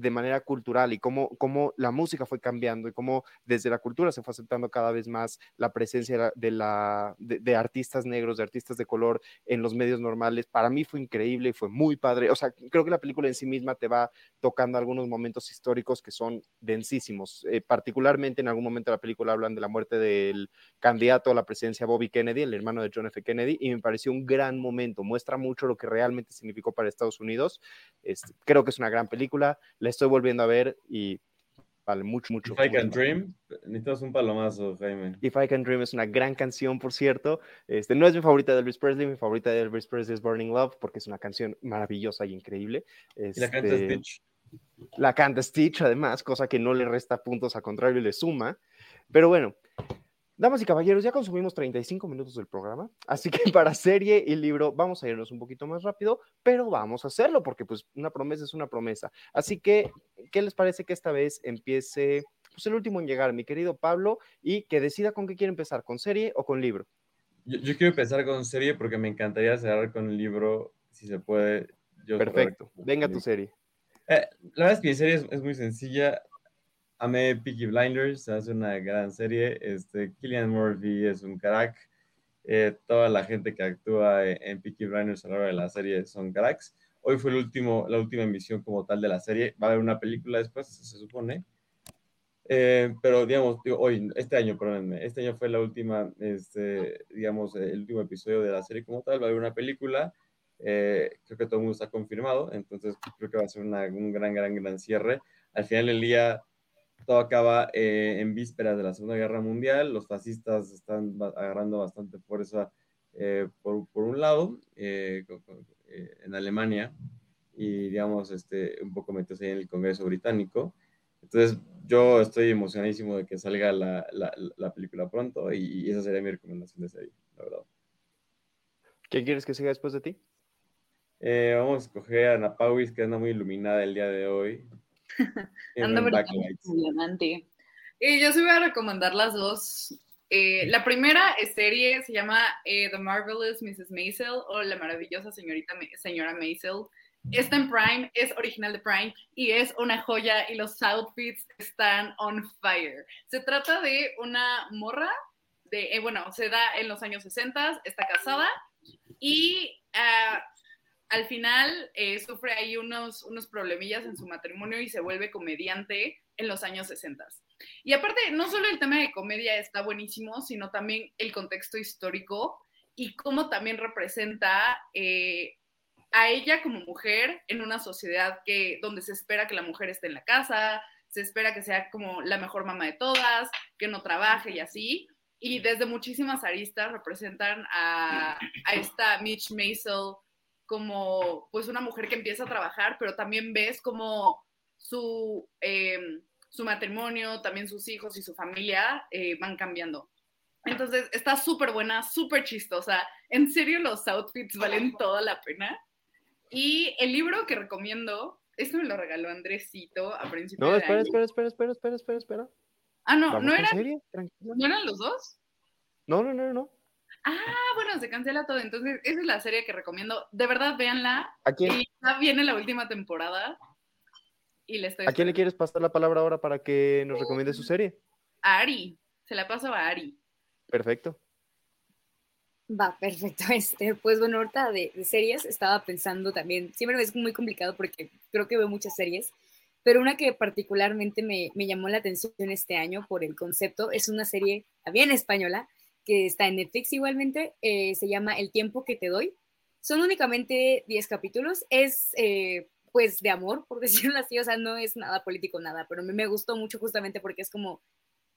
de manera cultural y cómo, cómo la música fue cambiando y cómo desde la cultura se fue aceptando cada vez más la presencia de, la, de, artistas negros, de artistas de color en los medios normales. Para mí fue increíble fue muy padre. O sea, creo que la película en sí misma te va tocando algunos momentos históricos que son densísimos. Eh, particularmente en algún momento de la película hablan de la muerte del candidato a la presidencia Bobby Kennedy, el hermano de John F. Kennedy, y me pareció un gran momento. Muestra mucho lo que realmente significó para Estados Unidos. Este, creo que es una gran película la estoy volviendo a ver y vale mucho, mucho. If I Can Dream, necesitas un palomazo, Jaime. If I Can Dream es una gran canción, por cierto. Este, no es mi favorita de Elvis Presley, mi favorita de Elvis Presley es Burning Love, porque es una canción maravillosa y increíble. y la canta este, Stitch. La canta Stitch, además, cosa que no le resta puntos, a contrario, le suma. Pero bueno, Damas y caballeros, ya consumimos 35 minutos del programa, así que para serie y libro vamos a irnos un poquito más rápido, pero vamos a hacerlo porque pues una promesa es una promesa. Así que, ¿qué les parece que esta vez empiece pues el último en llegar, mi querido Pablo, y que decida con qué quiere empezar, con serie o con libro? Yo, quiero empezar con serie porque me encantaría cerrar con el libro, si se puede. Perfecto, venga tu serie. Eh, la verdad es que mi serie es muy sencilla amé Peaky Blinders, hace una gran serie. Este, Killian Murphy es un crack. Eh, toda la gente que actúa en Peaky Blinders a la hora de la serie son cracks. Hoy fue el último, la última emisión como tal de la serie. Va a haber una película después, se supone. Eh, pero digamos, hoy, este año, perdónenme, este año fue la última, este, digamos, el último episodio de la serie como tal. Va a haber una película. Eh, creo que todo el mundo está confirmado, entonces creo que va a ser un gran, gran, gran cierre. Al final del día, todo acaba eh, en vísperas de la Segunda Guerra Mundial. Los fascistas están agarrando bastante fuerza eh, por, por, un lado eh, en Alemania y, digamos, este, un poco metidos ahí en el Congreso Británico. Entonces, yo estoy emocionadísimo de que salga la, la, la película pronto y, esa sería mi recomendación de serie, la verdad. ¿Quién quieres que siga después de ti? vamos a escoger a Ana Pauis, que anda muy iluminada el día de hoy. Ando diamante. Eh, yo sí voy a recomendar las dos. Eh, la primera serie se llama eh, The Marvelous Mrs. Maisel o La maravillosa señorita señora Maisel. Está en Prime, es original de Prime y es una joya y los outfits están on fire. Se trata de una morra, de, bueno, se da en los años 60, está casada y ah, al final eh, sufre ahí unos, unos problemillas en su matrimonio y se vuelve comediante en los años 60. Y aparte, no solo el tema de comedia está buenísimo, sino también el contexto histórico y cómo también representa eh, a ella como mujer en una sociedad que, donde se espera que la mujer esté en la casa, se espera que sea como la mejor mamá de todas, que no trabaje y así. Y desde muchísimas aristas representan a, a esta Mitch Maisel como pues una mujer que empieza a trabajar, pero también ves como su, em, su matrimonio, también sus hijos y su familia eh, van cambiando. Entonces está súper buena, súper chistosa. En serio, los outfits valen toda la pena. Y el libro que recomiendo, esto me lo regaló Andresito a principios No, de espera, año. espera, espera, espera, espera, espera, espera. Ah, no, ¿Vamos no? Tranquila. ¿no eran los dos? No, no, no, no. Ah, bueno, se cancela todo. Entonces, esa es la serie que recomiendo. De verdad, véanla. ¿A quién? Y ya viene la última temporada. Y le estoy ¿A quién le quieres pasar la palabra ahora para que nos recomiende su serie? a Ari. Se la paso a Ari. Perfecto. Va, perfecto. Este, pues bueno, ahorita de, de series estaba pensando también, siempre me es muy complicado porque creo que veo muchas series, pero una que particularmente me, me llamó la atención este año por el concepto es una serie también española que está en Netflix igualmente, eh, se llama El tiempo que te doy. Son únicamente 10 capítulos, es eh, pues de amor, por decirlo así, o sea, no es nada político, nada, pero a mí me gustó mucho justamente porque es como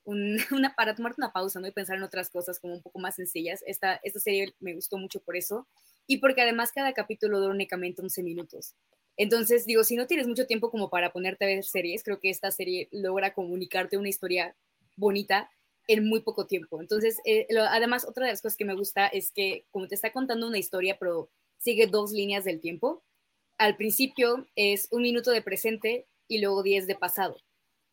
un- una, para tomarte una pausa, ¿no? Y pensar en otras cosas como un poco más sencillas. Esta, esta serie me gustó mucho por eso. Y porque además cada capítulo dura únicamente 11 minutos. Entonces, digo, si no tienes mucho tiempo como para ponerte a ver series, creo que esta serie logra comunicarte una historia bonita en muy poco tiempo. Entonces, eh, lo- además, otra de las cosas que me gusta es que como te está contando una historia, pero sigue dos líneas del tiempo, al principio es un minuto de presente y luego 10 de pasado.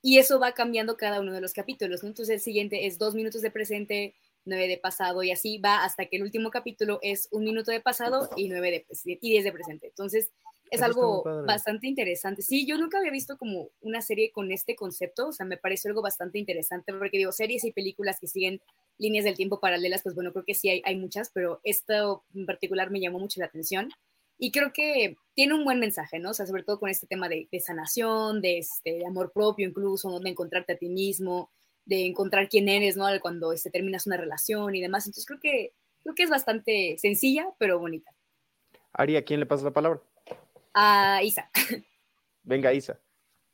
Y eso va cambiando cada uno de los capítulos, ¿no? Entonces el siguiente es dos minutos de presente, nueve de pasado y así va hasta que el último capítulo es un minuto de pasado y nueve de y diez de presente. Entonces es algo bastante interesante. Sí, yo nunca había visto como una serie con este concepto, o sea, me parece algo bastante interesante porque digo, series y películas que siguen líneas del tiempo paralelas, pues bueno, creo que sí hay, hay muchas, pero esto en particular me llamó mucho la atención. Y creo que tiene un buen mensaje, ¿no? O sea, sobre todo con este tema de, de sanación, de, este, de amor propio incluso, ¿no? de encontrarte a ti mismo, de encontrar quién eres, ¿no? Cuando este, terminas una relación y demás. Entonces creo que, creo que es bastante sencilla, pero bonita. Ari, ¿a quién le pasa la palabra? A Isa. Venga, Isa.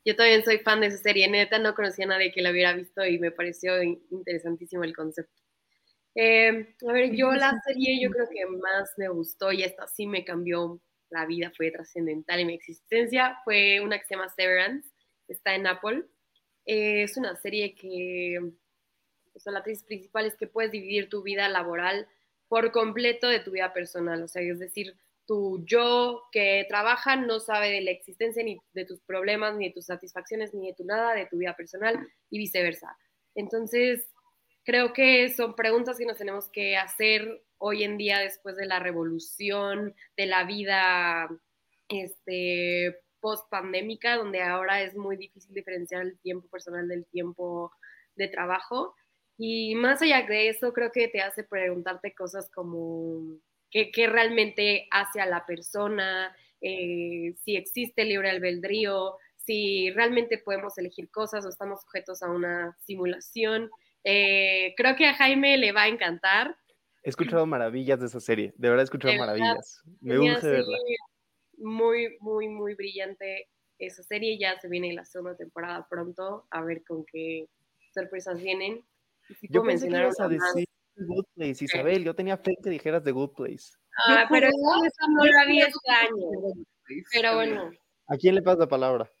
Yo también soy fan de esa serie, neta, no conocía a nadie que la hubiera visto y me pareció in- interesantísimo el concepto. Eh, a ver, yo la serie yo creo que más me gustó y esta sí me cambió la vida, fue trascendental en mi existencia, fue una que se llama Severance, está en Apple. Eh, es una serie que, o sea, la tesis principal es que puedes dividir tu vida laboral por completo de tu vida personal, o sea, es decir, tu yo que trabaja no sabe de la existencia ni de tus problemas, ni de tus satisfacciones, ni de tu nada, de tu vida personal y viceversa. Entonces, creo que son preguntas que nos tenemos que hacer hoy en día después de la revolución, de la vida este, post pandémica, donde ahora es muy difícil diferenciar el tiempo personal del tiempo de trabajo. Y más allá de eso, creo que te hace preguntarte cosas como qué, qué realmente hace a la persona, eh, si existe libre albedrío, si realmente podemos elegir cosas o estamos sujetos a una simulación. Eh, creo que a Jaime le va a encantar. He escuchado maravillas de esa serie. De verdad he escuchado verdad, maravillas. Me urge verla. Muy, muy, muy brillante esa serie. Ya se viene la segunda temporada pronto. A ver con qué sorpresas vienen. Si Yo pensé que mencionar ibas a decir The Good Place, Isabel. Yo tenía fe que dijeras The Good Place. Ah, Yo pero esa no la vi este año. Pero bueno, ¿A quién le pasa la palabra?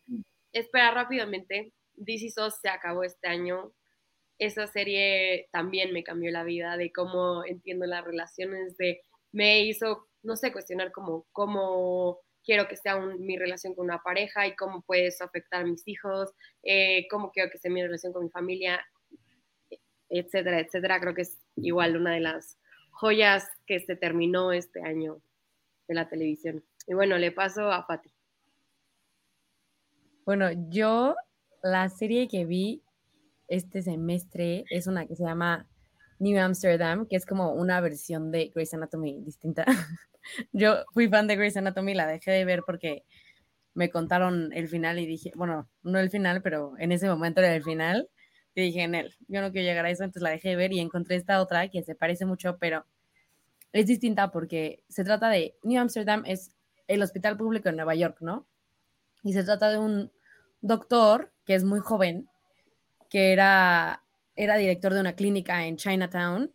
espera rápidamente. This Is Us se acabó este año. Esa serie también me cambió la vida de cómo entiendo las relaciones, de me hizo, no sé, cuestionar cómo, cómo quiero que sea un- mi relación con una pareja y cómo puede eso afectar a mis hijos, eh, cómo quiero que sea mi relación con mi familia, etcétera, etcétera. Creo que es igual una de las joyas que se terminó este año de la televisión. Y bueno, le paso a Pati. Bueno, yo la serie que vi este semestre es una que se llama New Amsterdam, que es como una versión de Grey's Anatomy distinta. Yo fui fan de Grey's Anatomy, la dejé de ver porque me contaron el final y dije, bueno, no el final, pero en ese momento era el final. Y dije, en él, yo no quiero llegar a eso, entonces la dejé de ver y encontré esta otra que se parece mucho, pero es distinta porque se trata de New Amsterdam, es el hospital público en Nueva York, ¿no? Y se trata de un doctor que es muy joven, que era, era director de una clínica en Chinatown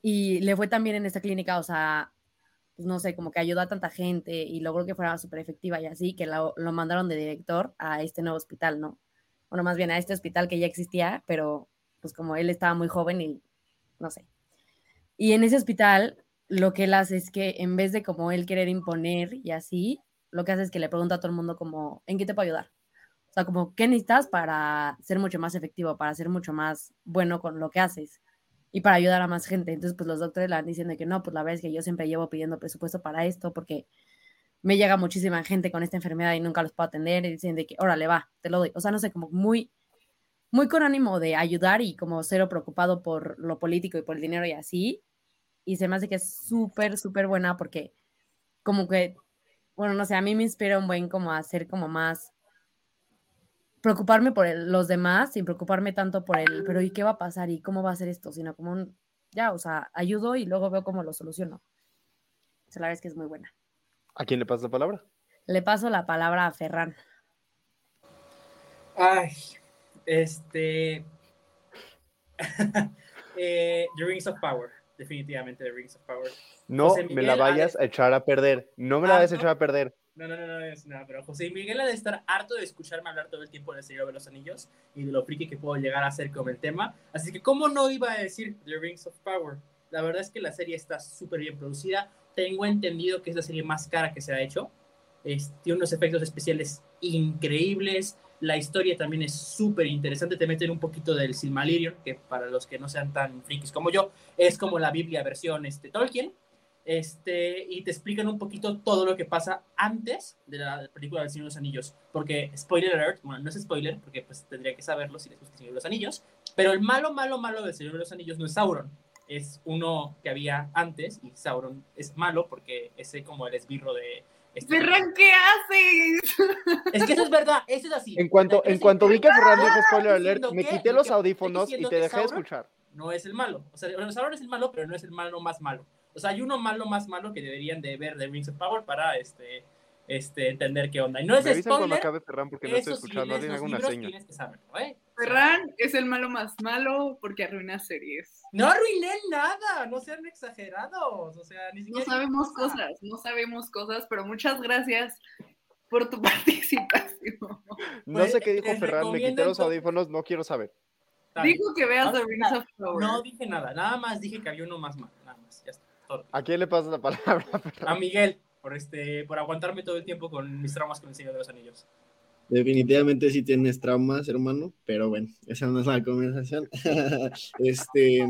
y le fue también en esta clínica, o sea, pues no sé, como que ayudó a tanta gente y logró que fuera súper efectiva y así, que lo, lo, mandaron de director a este nuevo hospital, ¿no? Bueno, más bien a este hospital que ya existía, pero pues como él estaba muy joven y no sé. Y en ese hospital lo que él hace es que en vez de como él querer imponer y así, lo que hace es que le pregunta a todo el mundo como, ¿en qué te puedo ayudar? O sea, como, ¿qué necesitas para ser mucho más efectivo, para ser mucho más bueno con lo que haces? y para ayudar a más gente. Entonces, pues los doctores le van diciendo que no, pues la verdad es que yo siempre llevo pidiendo presupuesto para esto porque me llega muchísima gente con esta enfermedad y nunca los puedo atender y dicen de que, órale, va, te lo doy. O sea, no sé, como muy, muy con ánimo de ayudar y como cero preocupado por lo político y por el dinero y así. Y se me hace que es súper, súper buena porque como que, bueno, no sé, a mí me inspira un buen como a ser como más preocuparme por los demás sin preocuparme tanto por él, pero ¿y qué va a pasar? ¿Y cómo va a ser esto? Sino como un, ya, o sea, ayudo y luego veo cómo lo soluciono. O sea, la verdad es que es muy buena. ¿A quién le paso la palabra? Le paso la palabra a Ferran. Ay, este... eh, The Rings of Power, definitivamente The Rings of Power. No me la vayas a echar a perder, no me la vayas a echar a perder. No, no, no, no es nada, pero José Miguel ha de estar harto de escucharme hablar todo el tiempo del Señor de los Anillos y de lo friki que puedo llegar a ser con el tema. Así que, ¿cómo no iba a decir The Rings of Power? La verdad es que la serie está súper bien producida. Tengo entendido que es la serie más cara que se ha hecho. tiene unos efectos especiales increíbles. La historia también es súper interesante. Te meten un poquito del Silmarillion, que para los que no sean tan frikis como yo, es como la Biblia versión este, Tolkien este, y te explican un poquito todo lo que pasa antes de la película del Señor de los Anillos. Porque, spoiler alert, bueno, no es spoiler, porque pues tendría que saberlo si les gusta el Señor de los Anillos, pero el malo, malo, malo del Señor de los Anillos no es Sauron, es uno que había antes, y Sauron es malo porque ese como el esbirro de... Este Ferran, ¿qué haces? Es que eso es verdad, eso es así. En cuanto, en cuanto vi que Ferran dijo spoiler alert, me quité los audífonos y te dejé de escuchar. No es el malo, o sea, Sauron es el malo, pero no es el malo más malo. O sea, hay uno malo más malo que deberían de ver de Rings of Power para este, este, entender qué onda. Y no es spoiler. cuando acabe Ferran porque no estoy escuchando, sí, alguna seña. ¿eh? Ferran es el malo más malo porque arruina series. No arruiné nada, no sean exagerados. O sea, ni siquiera. No sabemos cosas, no sabemos cosas, pero muchas gracias por tu participación. No pues, sé qué dijo Ferran, me quité los audífonos, no quiero saber. Dijo que veas The Rings of Power. No dije nada, nada más dije que había uno más malo, nada más, ya está. ¿A quién le pasa la palabra? A Miguel, por, este, por aguantarme todo el tiempo con mis traumas con el Señor de los Anillos. Definitivamente sí tienes traumas, hermano, pero bueno, esa no es la conversación. este,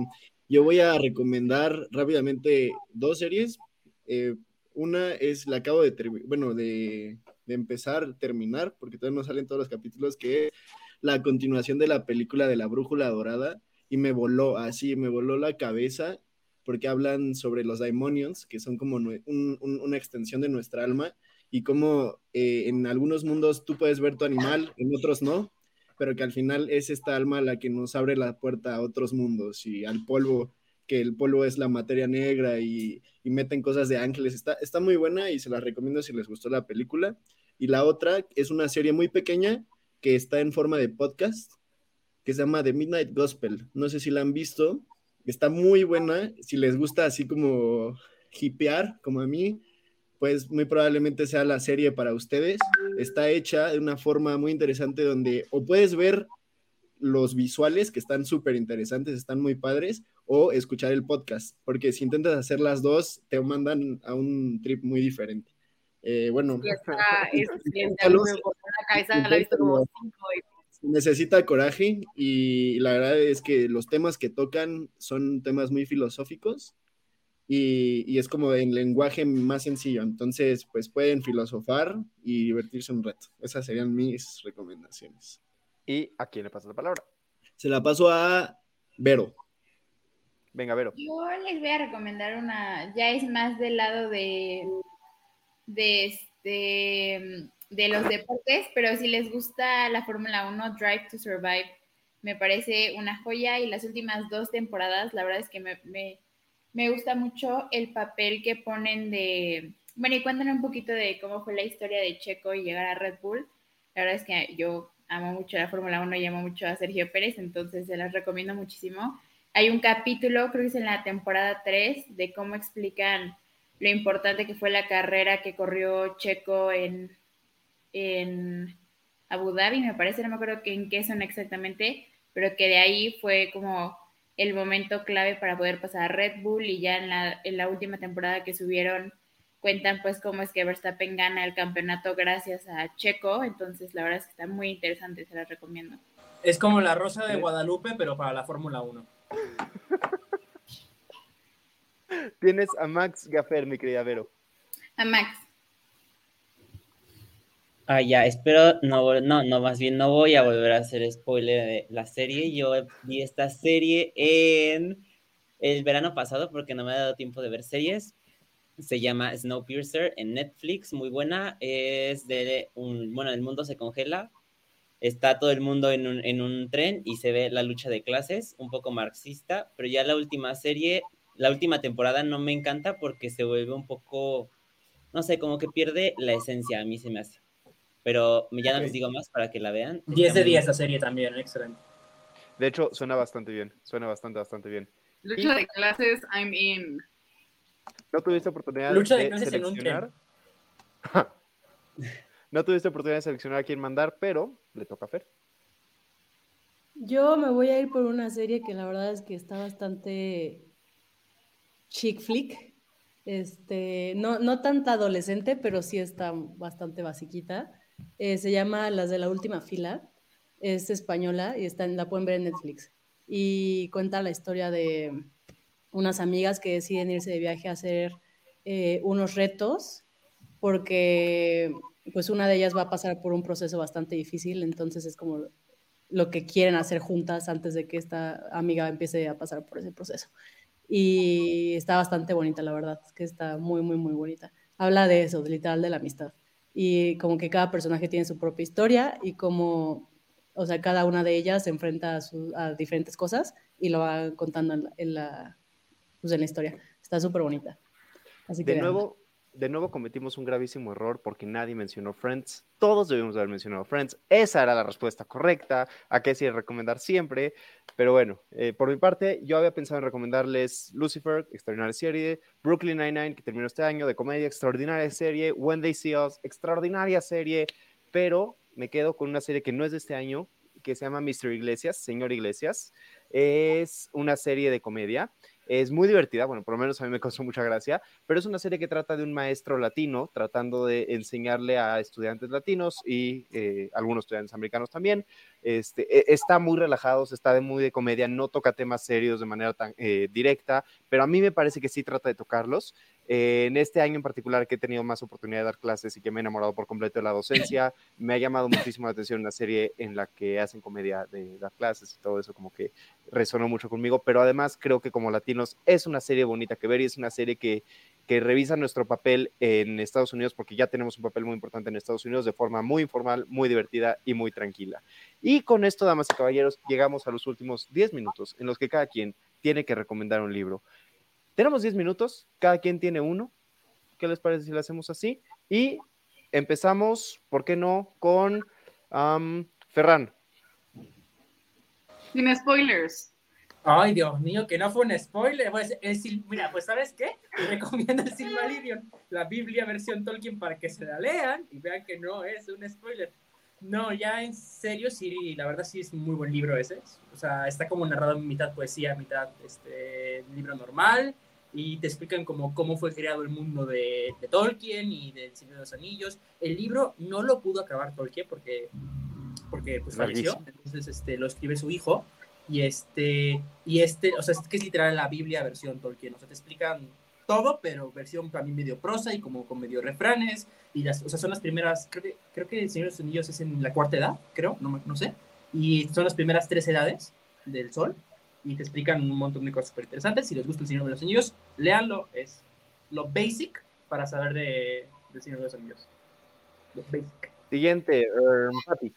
yo voy a recomendar rápidamente dos series. Eh, una es, la acabo de, bueno, de, empezar, terminar, porque todavía no salen todos los capítulos, que es la continuación de la película de la Brújula Dorada, y me voló, así, me voló la cabeza porque hablan sobre los daimonions, que son como una extensión de nuestra alma, y cómo eh, en algunos mundos tú puedes ver tu animal, en otros no, pero que al final es esta alma la que nos abre la puerta a otros mundos y al polvo, que el polvo es la materia negra y, meten cosas de ángeles. Está, está muy buena y se la recomiendo si les gustó la película. Y la otra es una serie muy pequeña que está en forma de podcast, que se llama The Midnight Gospel. No sé si la han visto, Está muy buena. Si les gusta así como hipear, como a mí, pues muy probablemente sea la serie para ustedes. Está hecha de una forma muy interesante donde o puedes ver los visuales que están súper interesantes, están muy padres, o escuchar el podcast, porque si intentas hacer las dos, te mandan a un trip muy diferente. Eh, bueno, necesita coraje y la verdad es que los temas que tocan son temas muy filosóficos y, es como en lenguaje más sencillo. Entonces, pues pueden filosofar y divertirse un rato. Esas serían mis recomendaciones. ¿Y a quién le pasa la palabra? Se la paso a Vero. Venga, Vero. Yo les voy a recomendar una, ya es más del lado de, de, este, de los deportes, pero si les gusta la Fórmula 1, Drive to Survive, me parece una joya y las últimas dos temporadas, la verdad es que me, me, me gusta mucho el papel que ponen de, bueno, y cuéntanos un poquito de cómo fue la historia de Checo y llegar a Red Bull. La verdad es que yo amo mucho la Fórmula 1 y amo mucho a Sergio Pérez, entonces se las recomiendo muchísimo. Hay un capítulo, creo que es en la temporada 3, de cómo explican lo importante que fue la carrera que corrió Checo en, en Abu Dhabi, me parece, no me acuerdo en qué son exactamente, pero que de ahí fue como el momento clave para poder pasar a Red Bull y ya en la, en la última temporada que subieron cuentan pues cómo es que Verstappen gana el campeonato gracias a Checo, entonces la verdad es que está muy interesante, se las recomiendo. Es como la Rosa de Guadalupe, pero para la Fórmula 1. Tienes a Max Gaffer, mi querida Vero. A Max. Ah, ya, espero, no, no, no, más bien no voy a volver a hacer spoiler de la serie. Yo vi esta serie en el verano pasado porque no me ha dado tiempo de ver series. Se llama Snowpiercer en Netflix, muy buena. Es de un, bueno, el mundo se congela. Está todo el mundo en un, en un tren y se ve la lucha de clases, un poco marxista, pero ya la última serie, la última temporada no me encanta porque se vuelve un poco, no sé, como que pierde la esencia, a mí se me hace. Pero ya no les digo más para que la vean. 10 de 10 la serie también, excelente. De hecho, suena bastante bien, suena bastante, bastante bien. Lucha de clases, I'm in. ¿No tuviste oportunidad Lucha de, de clases en un seleccionar? no tuviste oportunidad de seleccionar a quién mandar, pero le toca a Fer. Yo me voy a ir por una serie que la verdad es que está bastante chick flick. Este, no, no tanta adolescente, pero sí está bastante basiquita. Eh, se llama Las de la última fila. Es española y está, la pueden ver en Netflix. Y cuenta la historia de unas amigas que deciden irse de viaje a hacer eh, unos retos porque pues una de ellas va a pasar por un proceso bastante difícil, entonces es como lo que quieren hacer juntas antes de que esta amiga empiece a pasar por ese proceso. Y está bastante bonita, la verdad, es que está muy, muy, muy bonita. Habla de eso, literal de la amistad. Y como que cada personaje tiene su propia historia y como, o sea, cada una de ellas se enfrenta a, su- a diferentes cosas y lo va contando en la, en la, pues, en la historia. Está súper bonita. Así que De nuevo, de nuevo cometimos un gravísimo error porque nadie mencionó Friends. Todos debimos haber mencionado Friends. Esa era la respuesta correcta. A qué sí recomendar siempre. Pero bueno, eh, por mi parte, yo había pensado en recomendarles Lucifer, extraordinaria serie, Brooklyn Nine-Nine, que terminó este año, de comedia, extraordinaria serie, When They See Us, extraordinaria serie, pero me quedo con una serie que no es de este año, que se llama Mr. Iglesias, Señor Iglesias. Es una serie de comedia. Es muy divertida, bueno, por lo menos a mí me causó mucha gracia, pero es una serie que trata de un maestro latino tratando de enseñarle a estudiantes latinos y eh, algunos estudiantes americanos también. Este, e- está muy relajado, está de muy de comedia, no toca temas serios de manera tan eh, directa, pero a mí me parece que sí trata de tocarlos. Eh, en este año en particular que he tenido más oportunidad de dar clases y que me he enamorado por completo de la docencia, me ha llamado muchísimo la atención una serie en la que hacen comedia de dar clases y todo eso como que resonó mucho conmigo, pero además creo que como latinos es una serie bonita que ver y es una serie que, que revisa nuestro papel en Estados Unidos porque ya tenemos un papel muy importante en Estados Unidos de forma muy informal, muy divertida y muy tranquila. Y con esto, damas y caballeros, llegamos a los últimos 10 minutos en los que cada quien tiene que recomendar un libro. Tenemos 10 minutos, cada quien tiene uno. ¿Qué les parece si lo hacemos así? Y empezamos, ¿por qué no? Con Ferran. Sin spoilers. Ay, Dios mío, que no fue un spoiler. Pues, Sil- mira, pues ¿sabes qué? Recomiendo el Silmarillion, la Biblia versión Tolkien para que se la lean y vean que no es un spoiler. No, ya en serio, sí, la verdad sí es un muy buen libro ese. O sea, está como narrado en mitad poesía, mitad este, libro normal y te explican como cómo fue creado el mundo de, de Tolkien y del Señor de los Anillos. El libro no lo pudo acabar Tolkien porque, porque pues falleció, entonces este, lo escribe su hijo y este, y este, o sea, es que es literal la Biblia versión Tolkien, o sea, te explican todo, pero versión también medio prosa y como con medio refranes, y las, o sea, son las primeras, creo que, creo que el Señor de los Anillos es en la cuarta edad, creo, no, no sé, y son las primeras tres edades del sol, y te explican un montón de cosas súper interesantes. Si les gusta El Señor de los Anillos, léanlo, es lo basic para saber de, del Señor de los Anillos. Lo basic. Siguiente, um.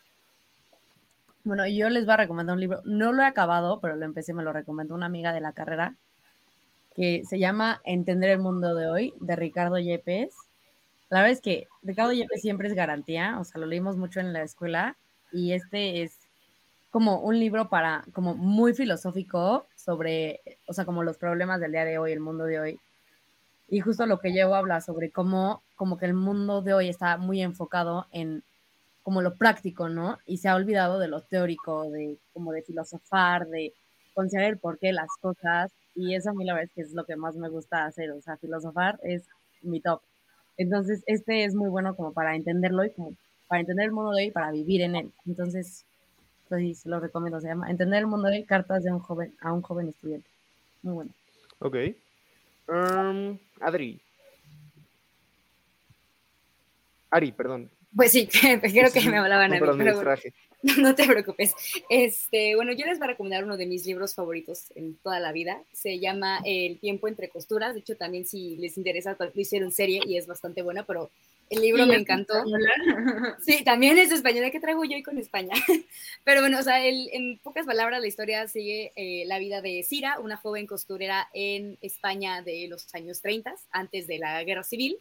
Bueno, yo les voy a recomendar un libro. No lo he acabado, pero lo empecé, me lo recomendó una amiga de la carrera, que se llama Entender el mundo de hoy, de Ricardo Yepes. La verdad es que Ricardo Yepes siempre es garantía, o sea, lo leímos mucho en la escuela y este es como un libro para, como muy filosófico sobre, o sea, como los problemas del día de hoy, el mundo de hoy. Y justo lo que llevo habla sobre cómo, como que el mundo de hoy está muy enfocado en como lo práctico, ¿no? Y se ha olvidado de lo teórico, de como de filosofar, de considerar el porqué las cosas. Y eso a mí la verdad es que es lo que más me gusta hacer, o sea, filosofar es mi top. Entonces, este es muy bueno como para entenderlo y como para entender el mundo de hoy y para vivir en él. Entonces, pues lo recomiendo. Se llama Entender el mundo de hoy, cartas de un joven a un joven estudiante. Muy bueno. Ok. Um, Adri. Ari, perdón. Pues sí, creo que Sí, me hablaban no, a mí. pero bueno. No te preocupes. Este, bueno, yo les voy a recomendar uno de mis libros favoritos en toda la vida. Se llama El tiempo entre costuras. De hecho, también si les interesa, lo hicieron serie y es bastante buena, pero el libro ¿Y me encantó. española? Sí, también es española. ¿Qué traigo yo hoy con España? Pero bueno, o sea, el- en pocas palabras, la historia sigue eh, la vida de Cira, una joven costurera en España de los años 30, antes de la guerra civil.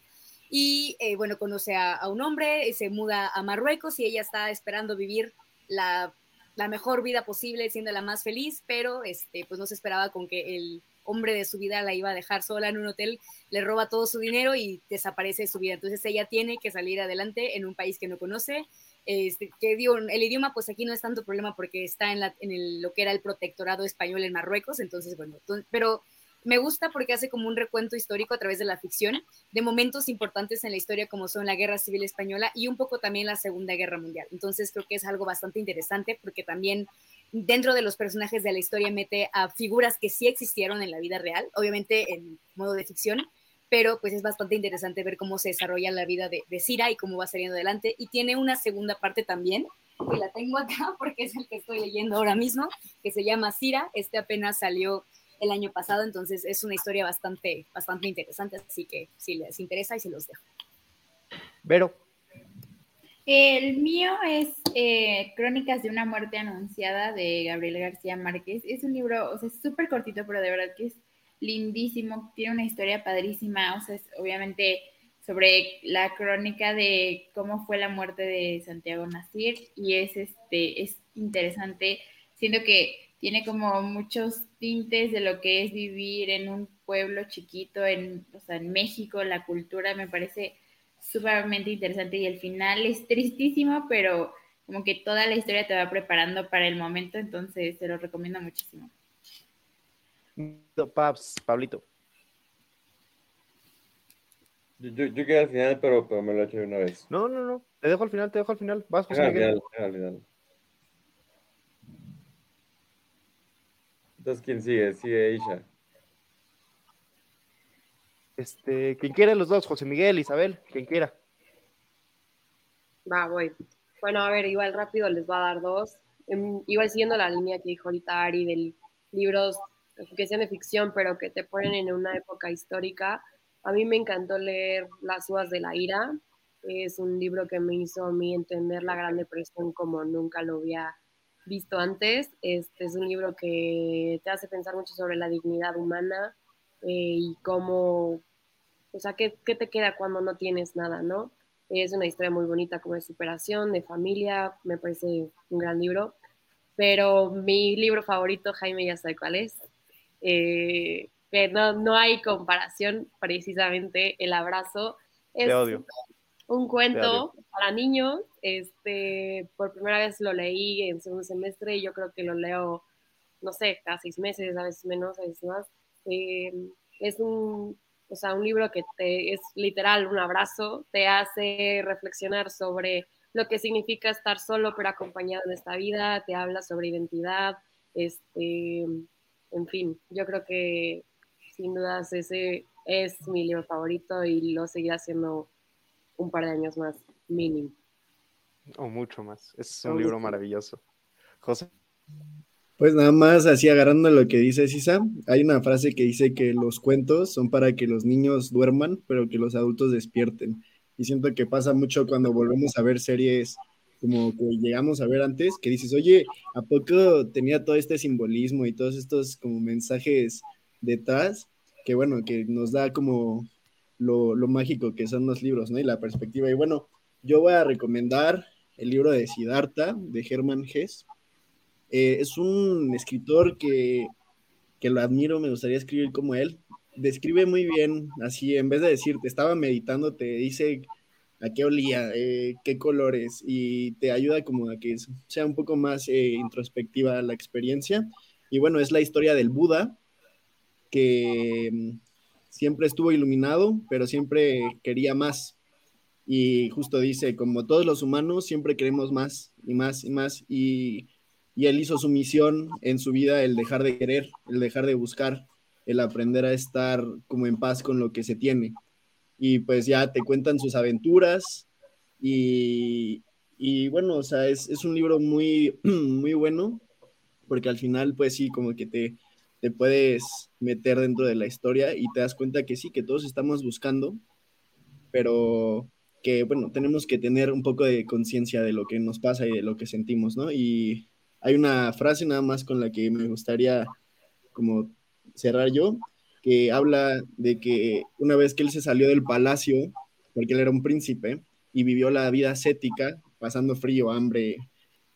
Y eh, bueno, conoce a, un hombre, se muda a Marruecos y ella está esperando vivir la, la mejor vida posible, siendo la más feliz, pero este, pues no se esperaba con que el hombre de su vida la iba a dejar sola en un hotel, le roba todo su dinero y desaparece de su vida. Entonces ella tiene que salir adelante en un país que no conoce. Este, que digo, el idioma pues aquí no es tanto problema porque está en, la, en lo que era el protectorado español en Marruecos, entonces bueno, pero me gusta porque hace como un recuento histórico a través de la ficción de momentos importantes en la historia como son la Guerra Civil Española y un poco también la Segunda Guerra Mundial. Entonces creo que es algo bastante interesante porque también dentro de los personajes de la historia mete a figuras que sí existieron en la vida real, obviamente en modo de ficción, pero pues es bastante interesante ver cómo se desarrolla la vida de, de Cira y cómo va saliendo adelante. Y tiene una segunda parte también, que la tengo acá porque es el que estoy leyendo ahora mismo, que se llama Cira. Este apenas salió el año pasado, entonces es una historia bastante, bastante interesante, así que si les interesa y se los dejo. Vero. El mío es eh, Crónicas de una muerte anunciada de Gabriel García Márquez. Es un libro, o sea, es súper cortito, pero de verdad que es lindísimo. Tiene una historia padrísima, o sea, es obviamente sobre la crónica de cómo fue la muerte de Santiago Nasir y es este es interesante. Siento que tiene como muchos tintes de lo que es vivir en un pueblo chiquito, en, o sea, en México, la cultura me parece sumamente interesante y el final es tristísimo, pero como que toda la historia te va preparando para el momento, entonces te lo recomiendo muchísimo. Paps, Pablito. Yo, yo, yo quedé al final, pero, pero me lo he hecho de una vez. No, no, no. Te dejo al final, te dejo al final. Vas, José Al final, al final. Entonces, ¿quién sigue? Sigue Isha. Este, quien quiera los dos, José Miguel, Isabel, quien quiera. Va, voy. Bueno, a ver, igual rápido les voy a dar dos. Em, igual siguiendo la línea que dijo ahorita Ari de libros que sean de ficción, pero que te ponen en una época histórica. A mí me encantó leer Las uvas de la ira. Es un libro que me hizo a mí entender la Gran Depresión como nunca lo había visto antes. Este es un libro que te hace pensar mucho sobre la dignidad humana eh, y cómo, o sea, ¿qué, qué te queda cuando no tienes nada, no? Es una historia muy bonita como de superación, de familia, me parece un gran libro. Pero mi libro favorito, Jaime ya sabe cuál es, eh, que no, no hay comparación, precisamente El Abrazo. Es Te odio. Un cuento para niños. Este, por primera vez lo leí en segundo semestre y yo creo que lo leo, no sé, cada seis meses, a veces menos, a veces más. Eh, es un, o sea, un libro que te, es literal un abrazo, te hace reflexionar sobre lo que significa estar solo pero acompañado en esta vida, te habla sobre identidad, este, en fin, yo creo que sin dudas ese es mi libro favorito y lo seguirá siendo un par de años más, mínimo. O mucho más. Es O un libro maravilloso. José. Pues nada más así agarrando lo que dice Sisa, hay una frase que dice que los cuentos son para que los niños duerman, pero que los adultos despierten. Y siento que pasa mucho cuando volvemos a ver series como que llegamos a ver antes, que dices, oye, ¿a poco tenía todo este simbolismo y todos estos como mensajes detrás? Que bueno, que nos da como lo, mágico que son los libros, ¿no? Y la perspectiva. Y bueno, yo voy a recomendar el libro de Siddhartha, de Hermann Hesse eh, es un escritor que, que lo admiro, me gustaría escribir como él. Describe muy bien, así, en vez de decir, te estaba meditando, te dice a qué olía, eh, qué colores, y te ayuda como a que sea un poco más eh, introspectiva la experiencia. Y bueno, es la historia del Buda, que siempre estuvo iluminado, pero siempre quería más. Y justo dice, como todos los humanos, siempre queremos más y más y más. Y y él hizo su misión en su vida, el dejar de querer, el dejar de buscar, el aprender a estar como en paz con lo que se tiene. Y pues ya te cuentan sus aventuras y, y bueno, o sea, es, es, un libro muy, muy bueno porque al final pues sí, como que te, te puedes meter dentro de la historia y te das cuenta que sí, que todos estamos buscando, pero que bueno, tenemos que tener un poco de conciencia de lo que nos pasa y de lo que sentimos, ¿no? Y hay una frase nada más con la que me gustaría como cerrar yo, que habla de que una vez que él se salió del palacio, porque él era un príncipe, y vivió la vida ascética, pasando frío, hambre,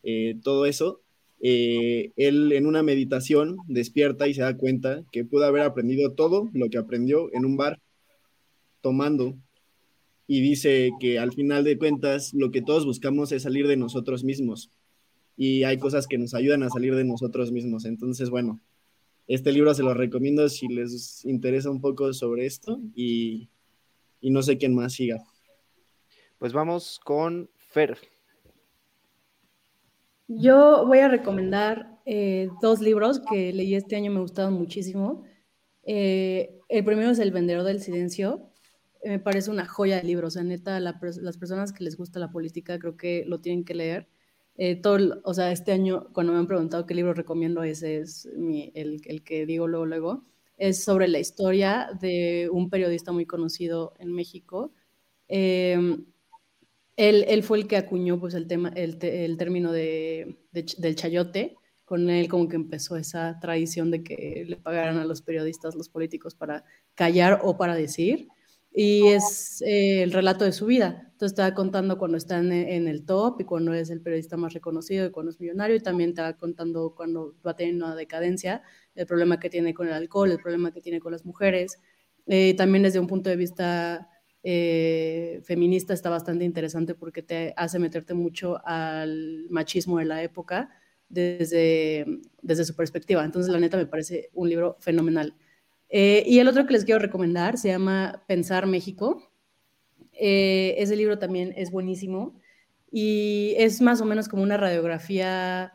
eh, todo eso, eh, él en una meditación despierta y se da cuenta que pudo haber aprendido todo lo que aprendió en un bar, tomando, y dice que al final de cuentas lo que todos buscamos es salir de nosotros mismos, y hay cosas que nos ayudan a salir de nosotros mismos. Entonces, bueno, este libro se lo recomiendo si les interesa un poco sobre esto y, no sé quién más siga. Pues vamos con Fer. Yo voy a recomendar eh, dos libros que leí este año, me gustaron muchísimo. Eh, el primero es El Vendedor del Silencio. me parece una joya de libro. O sea, neta, las personas que les gusta la política creo que lo tienen que leer. Eh, todo, o sea, este año, cuando me han preguntado qué libro recomiendo, ese es el, el, que digo luego, luego. Es sobre la historia de un periodista muy conocido en México. Él, fue el que acuñó pues, el, tema, el, término de, del chayote. Con él como que empezó esa tradición de que le pagaran a los periodistas, los políticos, para callar o para decir y es eh, el relato de su vida. Entonces te contando cuando está en, el top y cuando es el periodista más reconocido y cuando es millonario y también te contando cuando va teniendo una decadencia, el problema que tiene con el alcohol, el problema que tiene con las mujeres. Eh, también desde un punto de vista eh, feminista está bastante interesante porque te hace meterte mucho al machismo de la época desde, desde su perspectiva. Entonces la neta me parece un libro fenomenal. Eh, y el otro que les quiero recomendar se llama Pensar México. Eh, ese libro también es buenísimo y es más o menos como una radiografía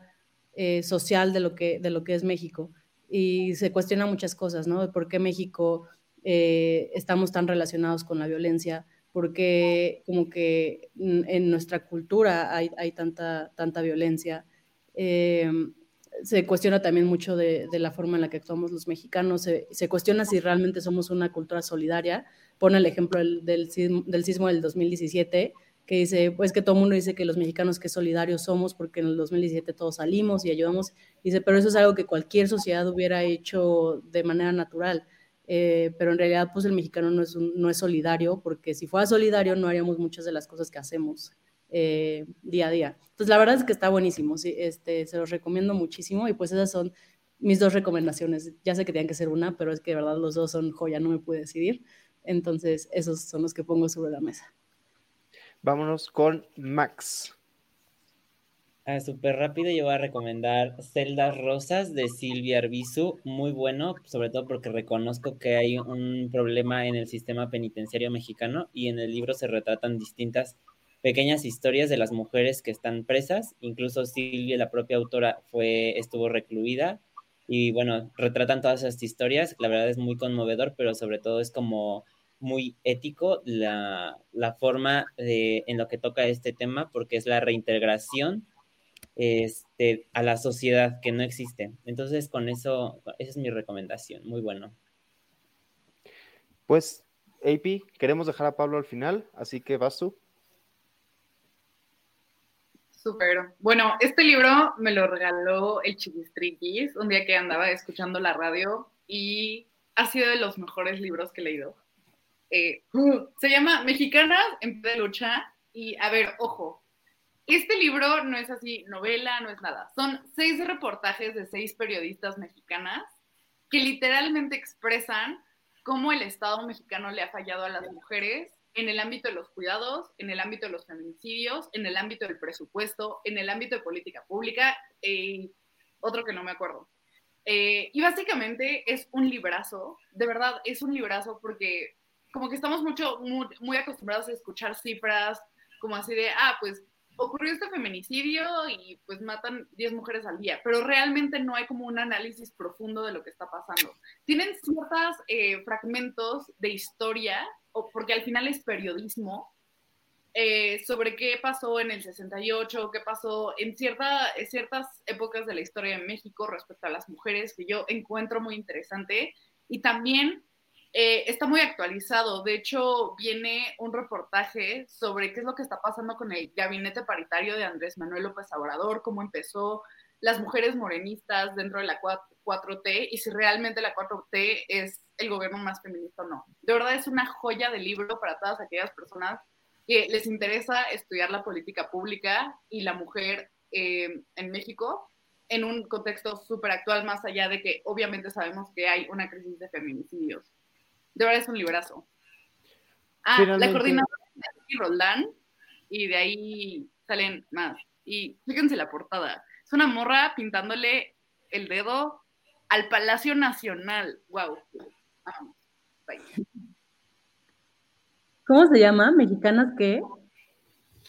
eh, social de lo, que, de lo que es México. Y se cuestiona muchas cosas, ¿no? por qué México estamos tan relacionados con la violencia, por qué como que en nuestra cultura hay, hay tanta, tanta violencia se cuestiona también mucho de, la forma en la que actuamos los mexicanos, se, cuestiona si realmente somos una cultura solidaria. Pone el ejemplo del, del, sismo, del 2017, que dice, pues que todo el mundo dice que los mexicanos que solidarios somos porque en el 2017 todos salimos y ayudamos. Dice, pero eso es algo que cualquier sociedad hubiera hecho de manera natural. Eh, pero en realidad, pues el mexicano no es, no es solidario, porque si fuera solidario no haríamos muchas de las cosas que hacemos. Eh, día a día. Entonces, la verdad es que está buenísimo, ¿sí? este, se los recomiendo muchísimo y pues esas son mis dos recomendaciones. Ya sé que tenían que ser una, pero es que de verdad los dos son joya, no me pude decidir. Entonces, esos son los que pongo sobre la mesa. Vámonos con Max. Ah, Súper rápido, yo voy a recomendar Celdas Rosas de Silvia Arbizu, muy bueno, sobre todo porque reconozco que hay un problema en el sistema penitenciario mexicano y en el libro se retratan distintas pequeñas historias de las mujeres que están presas. Incluso Silvia, la propia autora, fue, estuvo recluida. Y bueno, retratan todas esas historias. La verdad es muy conmovedor, pero sobre todo es como muy ético la, forma de, en lo que toca este tema, porque es la reintegración este, a la sociedad que no existe. Entonces, con eso, esa es mi recomendación. Muy bueno. Pues, AP, queremos dejar a Pablo al final, así que vas tú. Súper. Bueno, este libro me lo regaló el Chiquistriquis un día que andaba escuchando la radio y ha sido de los mejores libros que he leído. Eh, se llama Mexicanas en pie de lucha y, a ver, ojo, este libro no es así novela, no es nada. Son seis reportajes de seis periodistas mexicanas que literalmente expresan cómo el Estado mexicano le ha fallado a las mujeres en el ámbito de los cuidados, en el ámbito de los feminicidios, en el ámbito del presupuesto, en el ámbito de política pública, y otro que no me acuerdo. Eh, y básicamente es un librazo, de verdad es un librazo porque como que estamos mucho, muy, muy acostumbrados a escuchar cifras como así de, ah, pues ocurrió este feminicidio y pues matan 10 mujeres al día, pero realmente no hay como un análisis profundo de lo que está pasando. Tienen ciertos eh, fragmentos de historia, o porque al final es periodismo, eh, sobre qué pasó en el 68, qué pasó en cierta, ciertas épocas de la historia de México respecto a las mujeres, que yo encuentro muy interesante. Y también eh, está muy actualizado. De hecho, viene un reportaje sobre qué es lo que está pasando con el gabinete paritario de Andrés Manuel López Obrador, cómo empezó las mujeres morenistas dentro de la 4T y si realmente la 4T es el gobierno más feminista o no. De verdad es una joya de libro para todas aquellas personas que les interesa estudiar la política pública y la mujer eh, en México en un contexto súper actual, más allá de que obviamente sabemos que hay una crisis de feminicidios. De verdad es un librazo. Ah, la coordinadora es Roldán y de ahí salen más. Y fíjense la portada. Es una morra pintándole el dedo al Palacio Nacional. Wow. ¿Cómo se llama? ¿Mexicanas qué?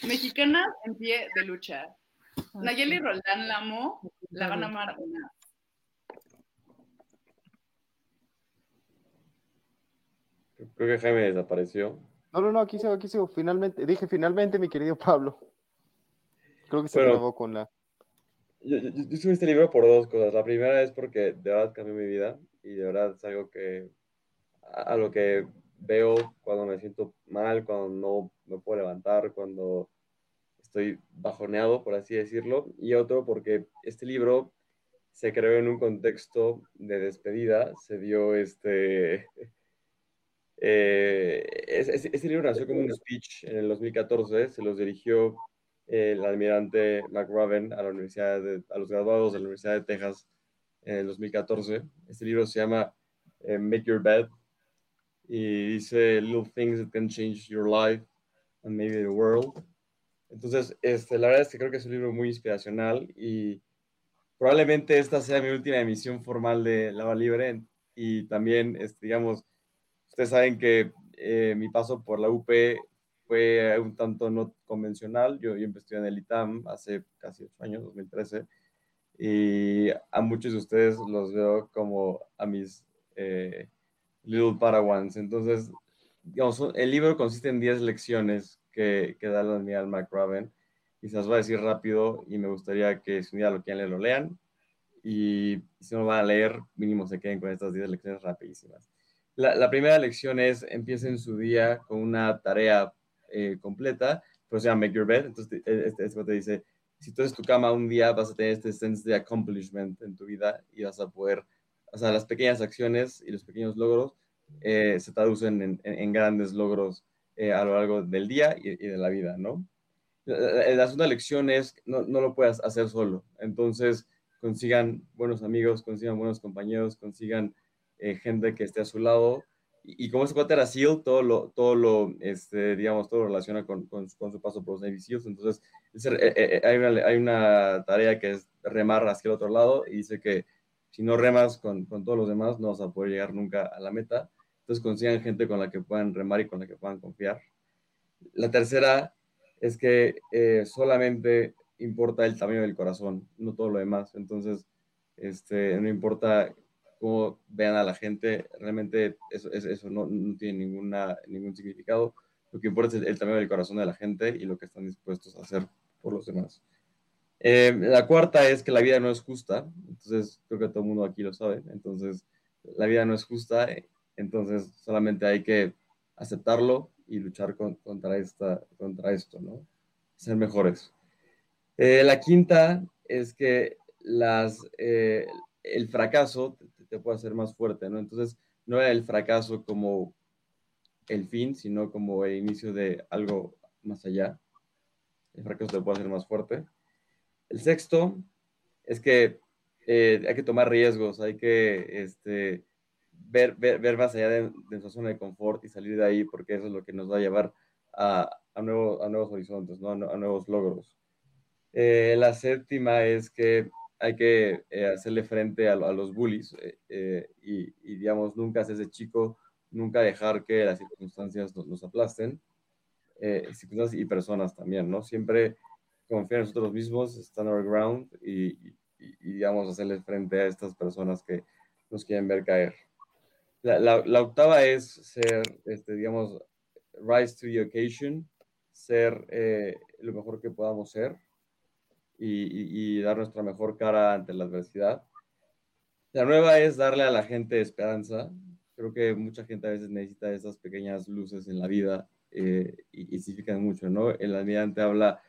Mexicanas en pie de lucha. Nayeli Roldán la amo, la van a amar una. Creo que Jaime desapareció. No, no, no, aquí sigo, aquí sigo. Finalmente, dije finalmente, mi querido Pablo. Creo que se grabó con la. Yo, yo, yo, este libro por dos cosas. La primera es porque de verdad cambió mi vida y de verdad es algo que a, a lo que veo cuando me siento mal, cuando no me puedo levantar, cuando estoy bajoneado, por así decirlo. Y otro porque este libro se creó en un contexto de despedida, se dio este eh, este libro nació como un speech en el 2014, se los dirigió el almirante McRaven a, la universidad a los graduados de la Universidad de Texas en el 2014. Este libro se llama eh, Make Your Bed y dice Little Things That Can Change Your Life and Maybe the World. Entonces, este, la verdad es que creo que es un libro muy inspiracional y probablemente esta sea mi última emisión formal de Lava Libre y también, este, digamos, Ustedes saben que eh, mi paso por la UP fue un tanto no convencional. Yo, yo empecé en el ITAM hace casi ocho años, 2013, y a muchos de ustedes los veo como a mis eh, little parawans. Entonces, digamos, el libro consiste en 10 lecciones que, que da la Admiral McRaven y se las voy a decir rápido y me gustaría que si un día lo quieran leer, lo lean y si no lo van a leer, mínimo se queden con estas 10 lecciones rapidísimas. La, primera lección es empiecen su día con una tarea eh, completa, pues se llama Make Your Bed. Entonces, e, este, este te dice, si tú haces tu cama un día, vas a tener este sense de accomplishment en tu vida y vas a poder, o sea, las pequeñas acciones y los pequeños logros eh, se traducen en, grandes logros eh, a lo largo del día y, de la vida, ¿no? La, la, segunda lección es, no, no lo puedas hacer solo. Entonces, consigan buenos amigos, consigan buenos compañeros, consigan eh, gente que esté a su lado. Y, como es cuate era SEAL, todo lo, todo lo este, digamos, todo lo relaciona con, con, su paso por los Navy SEALs. Entonces, eh, eh, hay, una, hay, una, tarea que es remar hacia el otro lado y dice que si no remas con, con, todos los demás, no vas a poder llegar nunca a la meta. Entonces, consigan gente con la que puedan remar y con la que puedan confiar. La tercera es que solamente importa el tamaño del corazón, no todo lo demás. Entonces, este, no importa cómo vean a la gente, realmente eso, eso no, no, tiene ninguna, ningún significado. Lo que importa es el, tamaño del corazón de la gente y lo que están dispuestos a hacer por los demás. Eh, la cuarta es que la vida no es justa, entonces creo que todo el mundo aquí lo sabe, entonces la vida no es justa, entonces solamente hay que aceptarlo y luchar contra, esta, contra esto, ¿no? Ser mejores. Eh, la quinta es que las, eh, el fracaso te, puede hacer más fuerte, ¿no? Entonces, no era el fracaso como el fin, sino como el inicio de algo más allá. El fracaso te puede hacer más fuerte. El sexto es que eh, hay que tomar riesgos, hay que este, ver, ver, más allá de, nuestra zona de confort y salir de ahí, porque eso es lo que nos va a llevar a, a, nuevo, a nuevos horizontes, ¿no? a, nuevos logros. Eh, la séptima es que hay que eh, hacerle frente a, los bullies y, y, digamos, nunca hacerse chico, nunca dejar que las circunstancias nos, nos aplasten, circunstancias y personas también, ¿no? Siempre confiar en nosotros mismos, stand our ground y, y, y, digamos, hacerle frente a estas personas que nos quieren ver caer. La, la, octava es ser, este, digamos, rise to the occasion, ser eh, lo mejor que podamos ser y, y, dar nuestra mejor cara ante la adversidad. La nueva es darle a la gente esperanza. Creo que mucha gente a veces necesita esas pequeñas luces en la vida eh, y, y significan mucho, ¿no? El almirante habla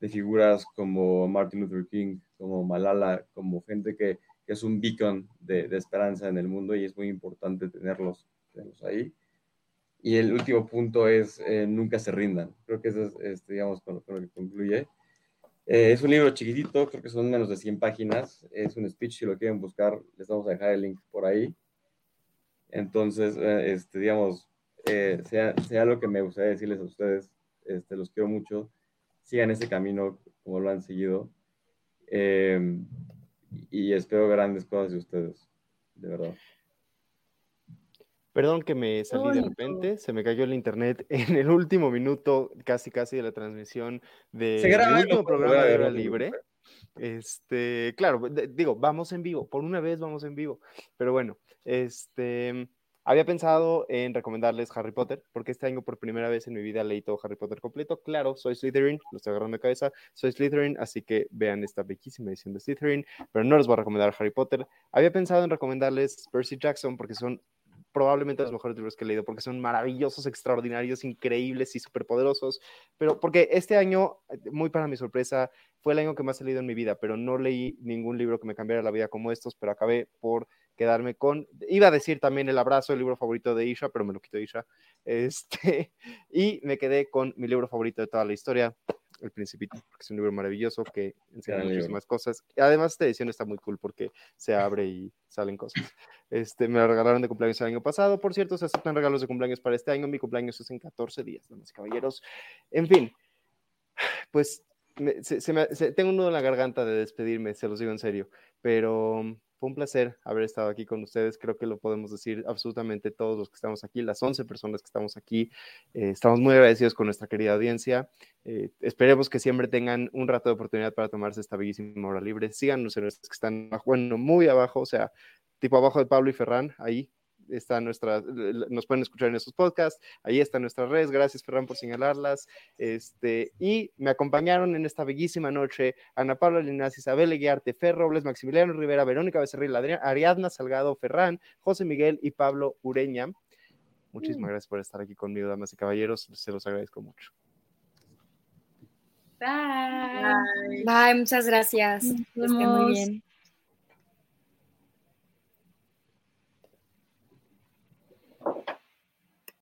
de figuras como Martin Luther King, como Malala, como gente que, es un beacon de, esperanza en el mundo y es muy importante tenerlos, ahí. Y el último punto es eh, nunca se rindan. Creo que eso es, este, digamos, con, lo que concluye. Eh, es un libro chiquitito, creo que son menos de 100 páginas. Es un speech, si lo quieren buscar, les vamos a dejar el link por ahí. Entonces, eh, este, digamos, sea, sea lo que me gustaría decirles a ustedes, este, los quiero mucho sigan ese camino como lo han seguido. Eh, y espero grandes cosas de ustedes, de verdad. Perdón que me salí de repente, se me cayó el internet en el último minuto, casi casi de la transmisión del último programa de Hora Libre. Este, claro, digo, vamos en vivo, por una vez vamos en vivo, pero bueno, este, había pensado en recomendarles Harry Potter, porque este año por primera vez en mi vida leí todo Harry Potter completo. Claro, soy Slytherin, lo estoy agarrando de cabeza, soy Slytherin, así que vean esta bellísima edición de Slytherin, pero no les voy a recomendar Harry Potter. Había pensado en recomendarles Percy Jackson, porque son probablemente los mejores libros que he leído, porque son maravillosos, extraordinarios, increíbles y superpoderosos, pero porque este año, muy para mi sorpresa, fue el año que más he leído en mi vida, pero no leí ningún libro que me cambiara la vida como estos, pero acabé por quedarme con, iba a decir también El abrazo, el libro favorito de Isha, pero me lo quitó Isha, este, y me quedé con mi libro favorito de toda la historia, El Principito, porque es un libro maravilloso que enseña muchísimas cosas. Además, esta edición está muy cool porque se abre y salen cosas. Este, me la regalaron de cumpleaños el año pasado, por cierto, se aceptan regalos de cumpleaños para este año, mi cumpleaños es en 14 días, damas y caballeros. En fin, pues se, me, tengo un nudo en la garganta de despedirme, se los digo en serio, pero fue un placer haber estado aquí con ustedes. Creo que lo podemos decir absolutamente todos los que estamos aquí, las 11 personas que estamos aquí. Eh, estamos muy agradecidos con nuestra querida audiencia. Eh, esperemos que siempre tengan un rato de oportunidad para tomarse esta bellísima hora libre. Síganos en los que están, bueno, muy abajo, o sea, tipo abajo de Pablo y Ferran, ahí está nuestra, nos pueden escuchar en estos podcasts, ahí están nuestras redes, gracias Ferran por señalarlas, este, y me acompañaron en esta bellísima noche Ana Paula Linas, Isabel Eguiarte, Fer Robles, Maximiliano Rivera, Verónica Becerril, Ariadna Salgado, Ferran, José Miguel y Pablo Ureña. Muchísimas mm. gracias por estar aquí conmigo, damas y caballeros, se los agradezco mucho. Bye. Bye, muchas gracias. muy bien.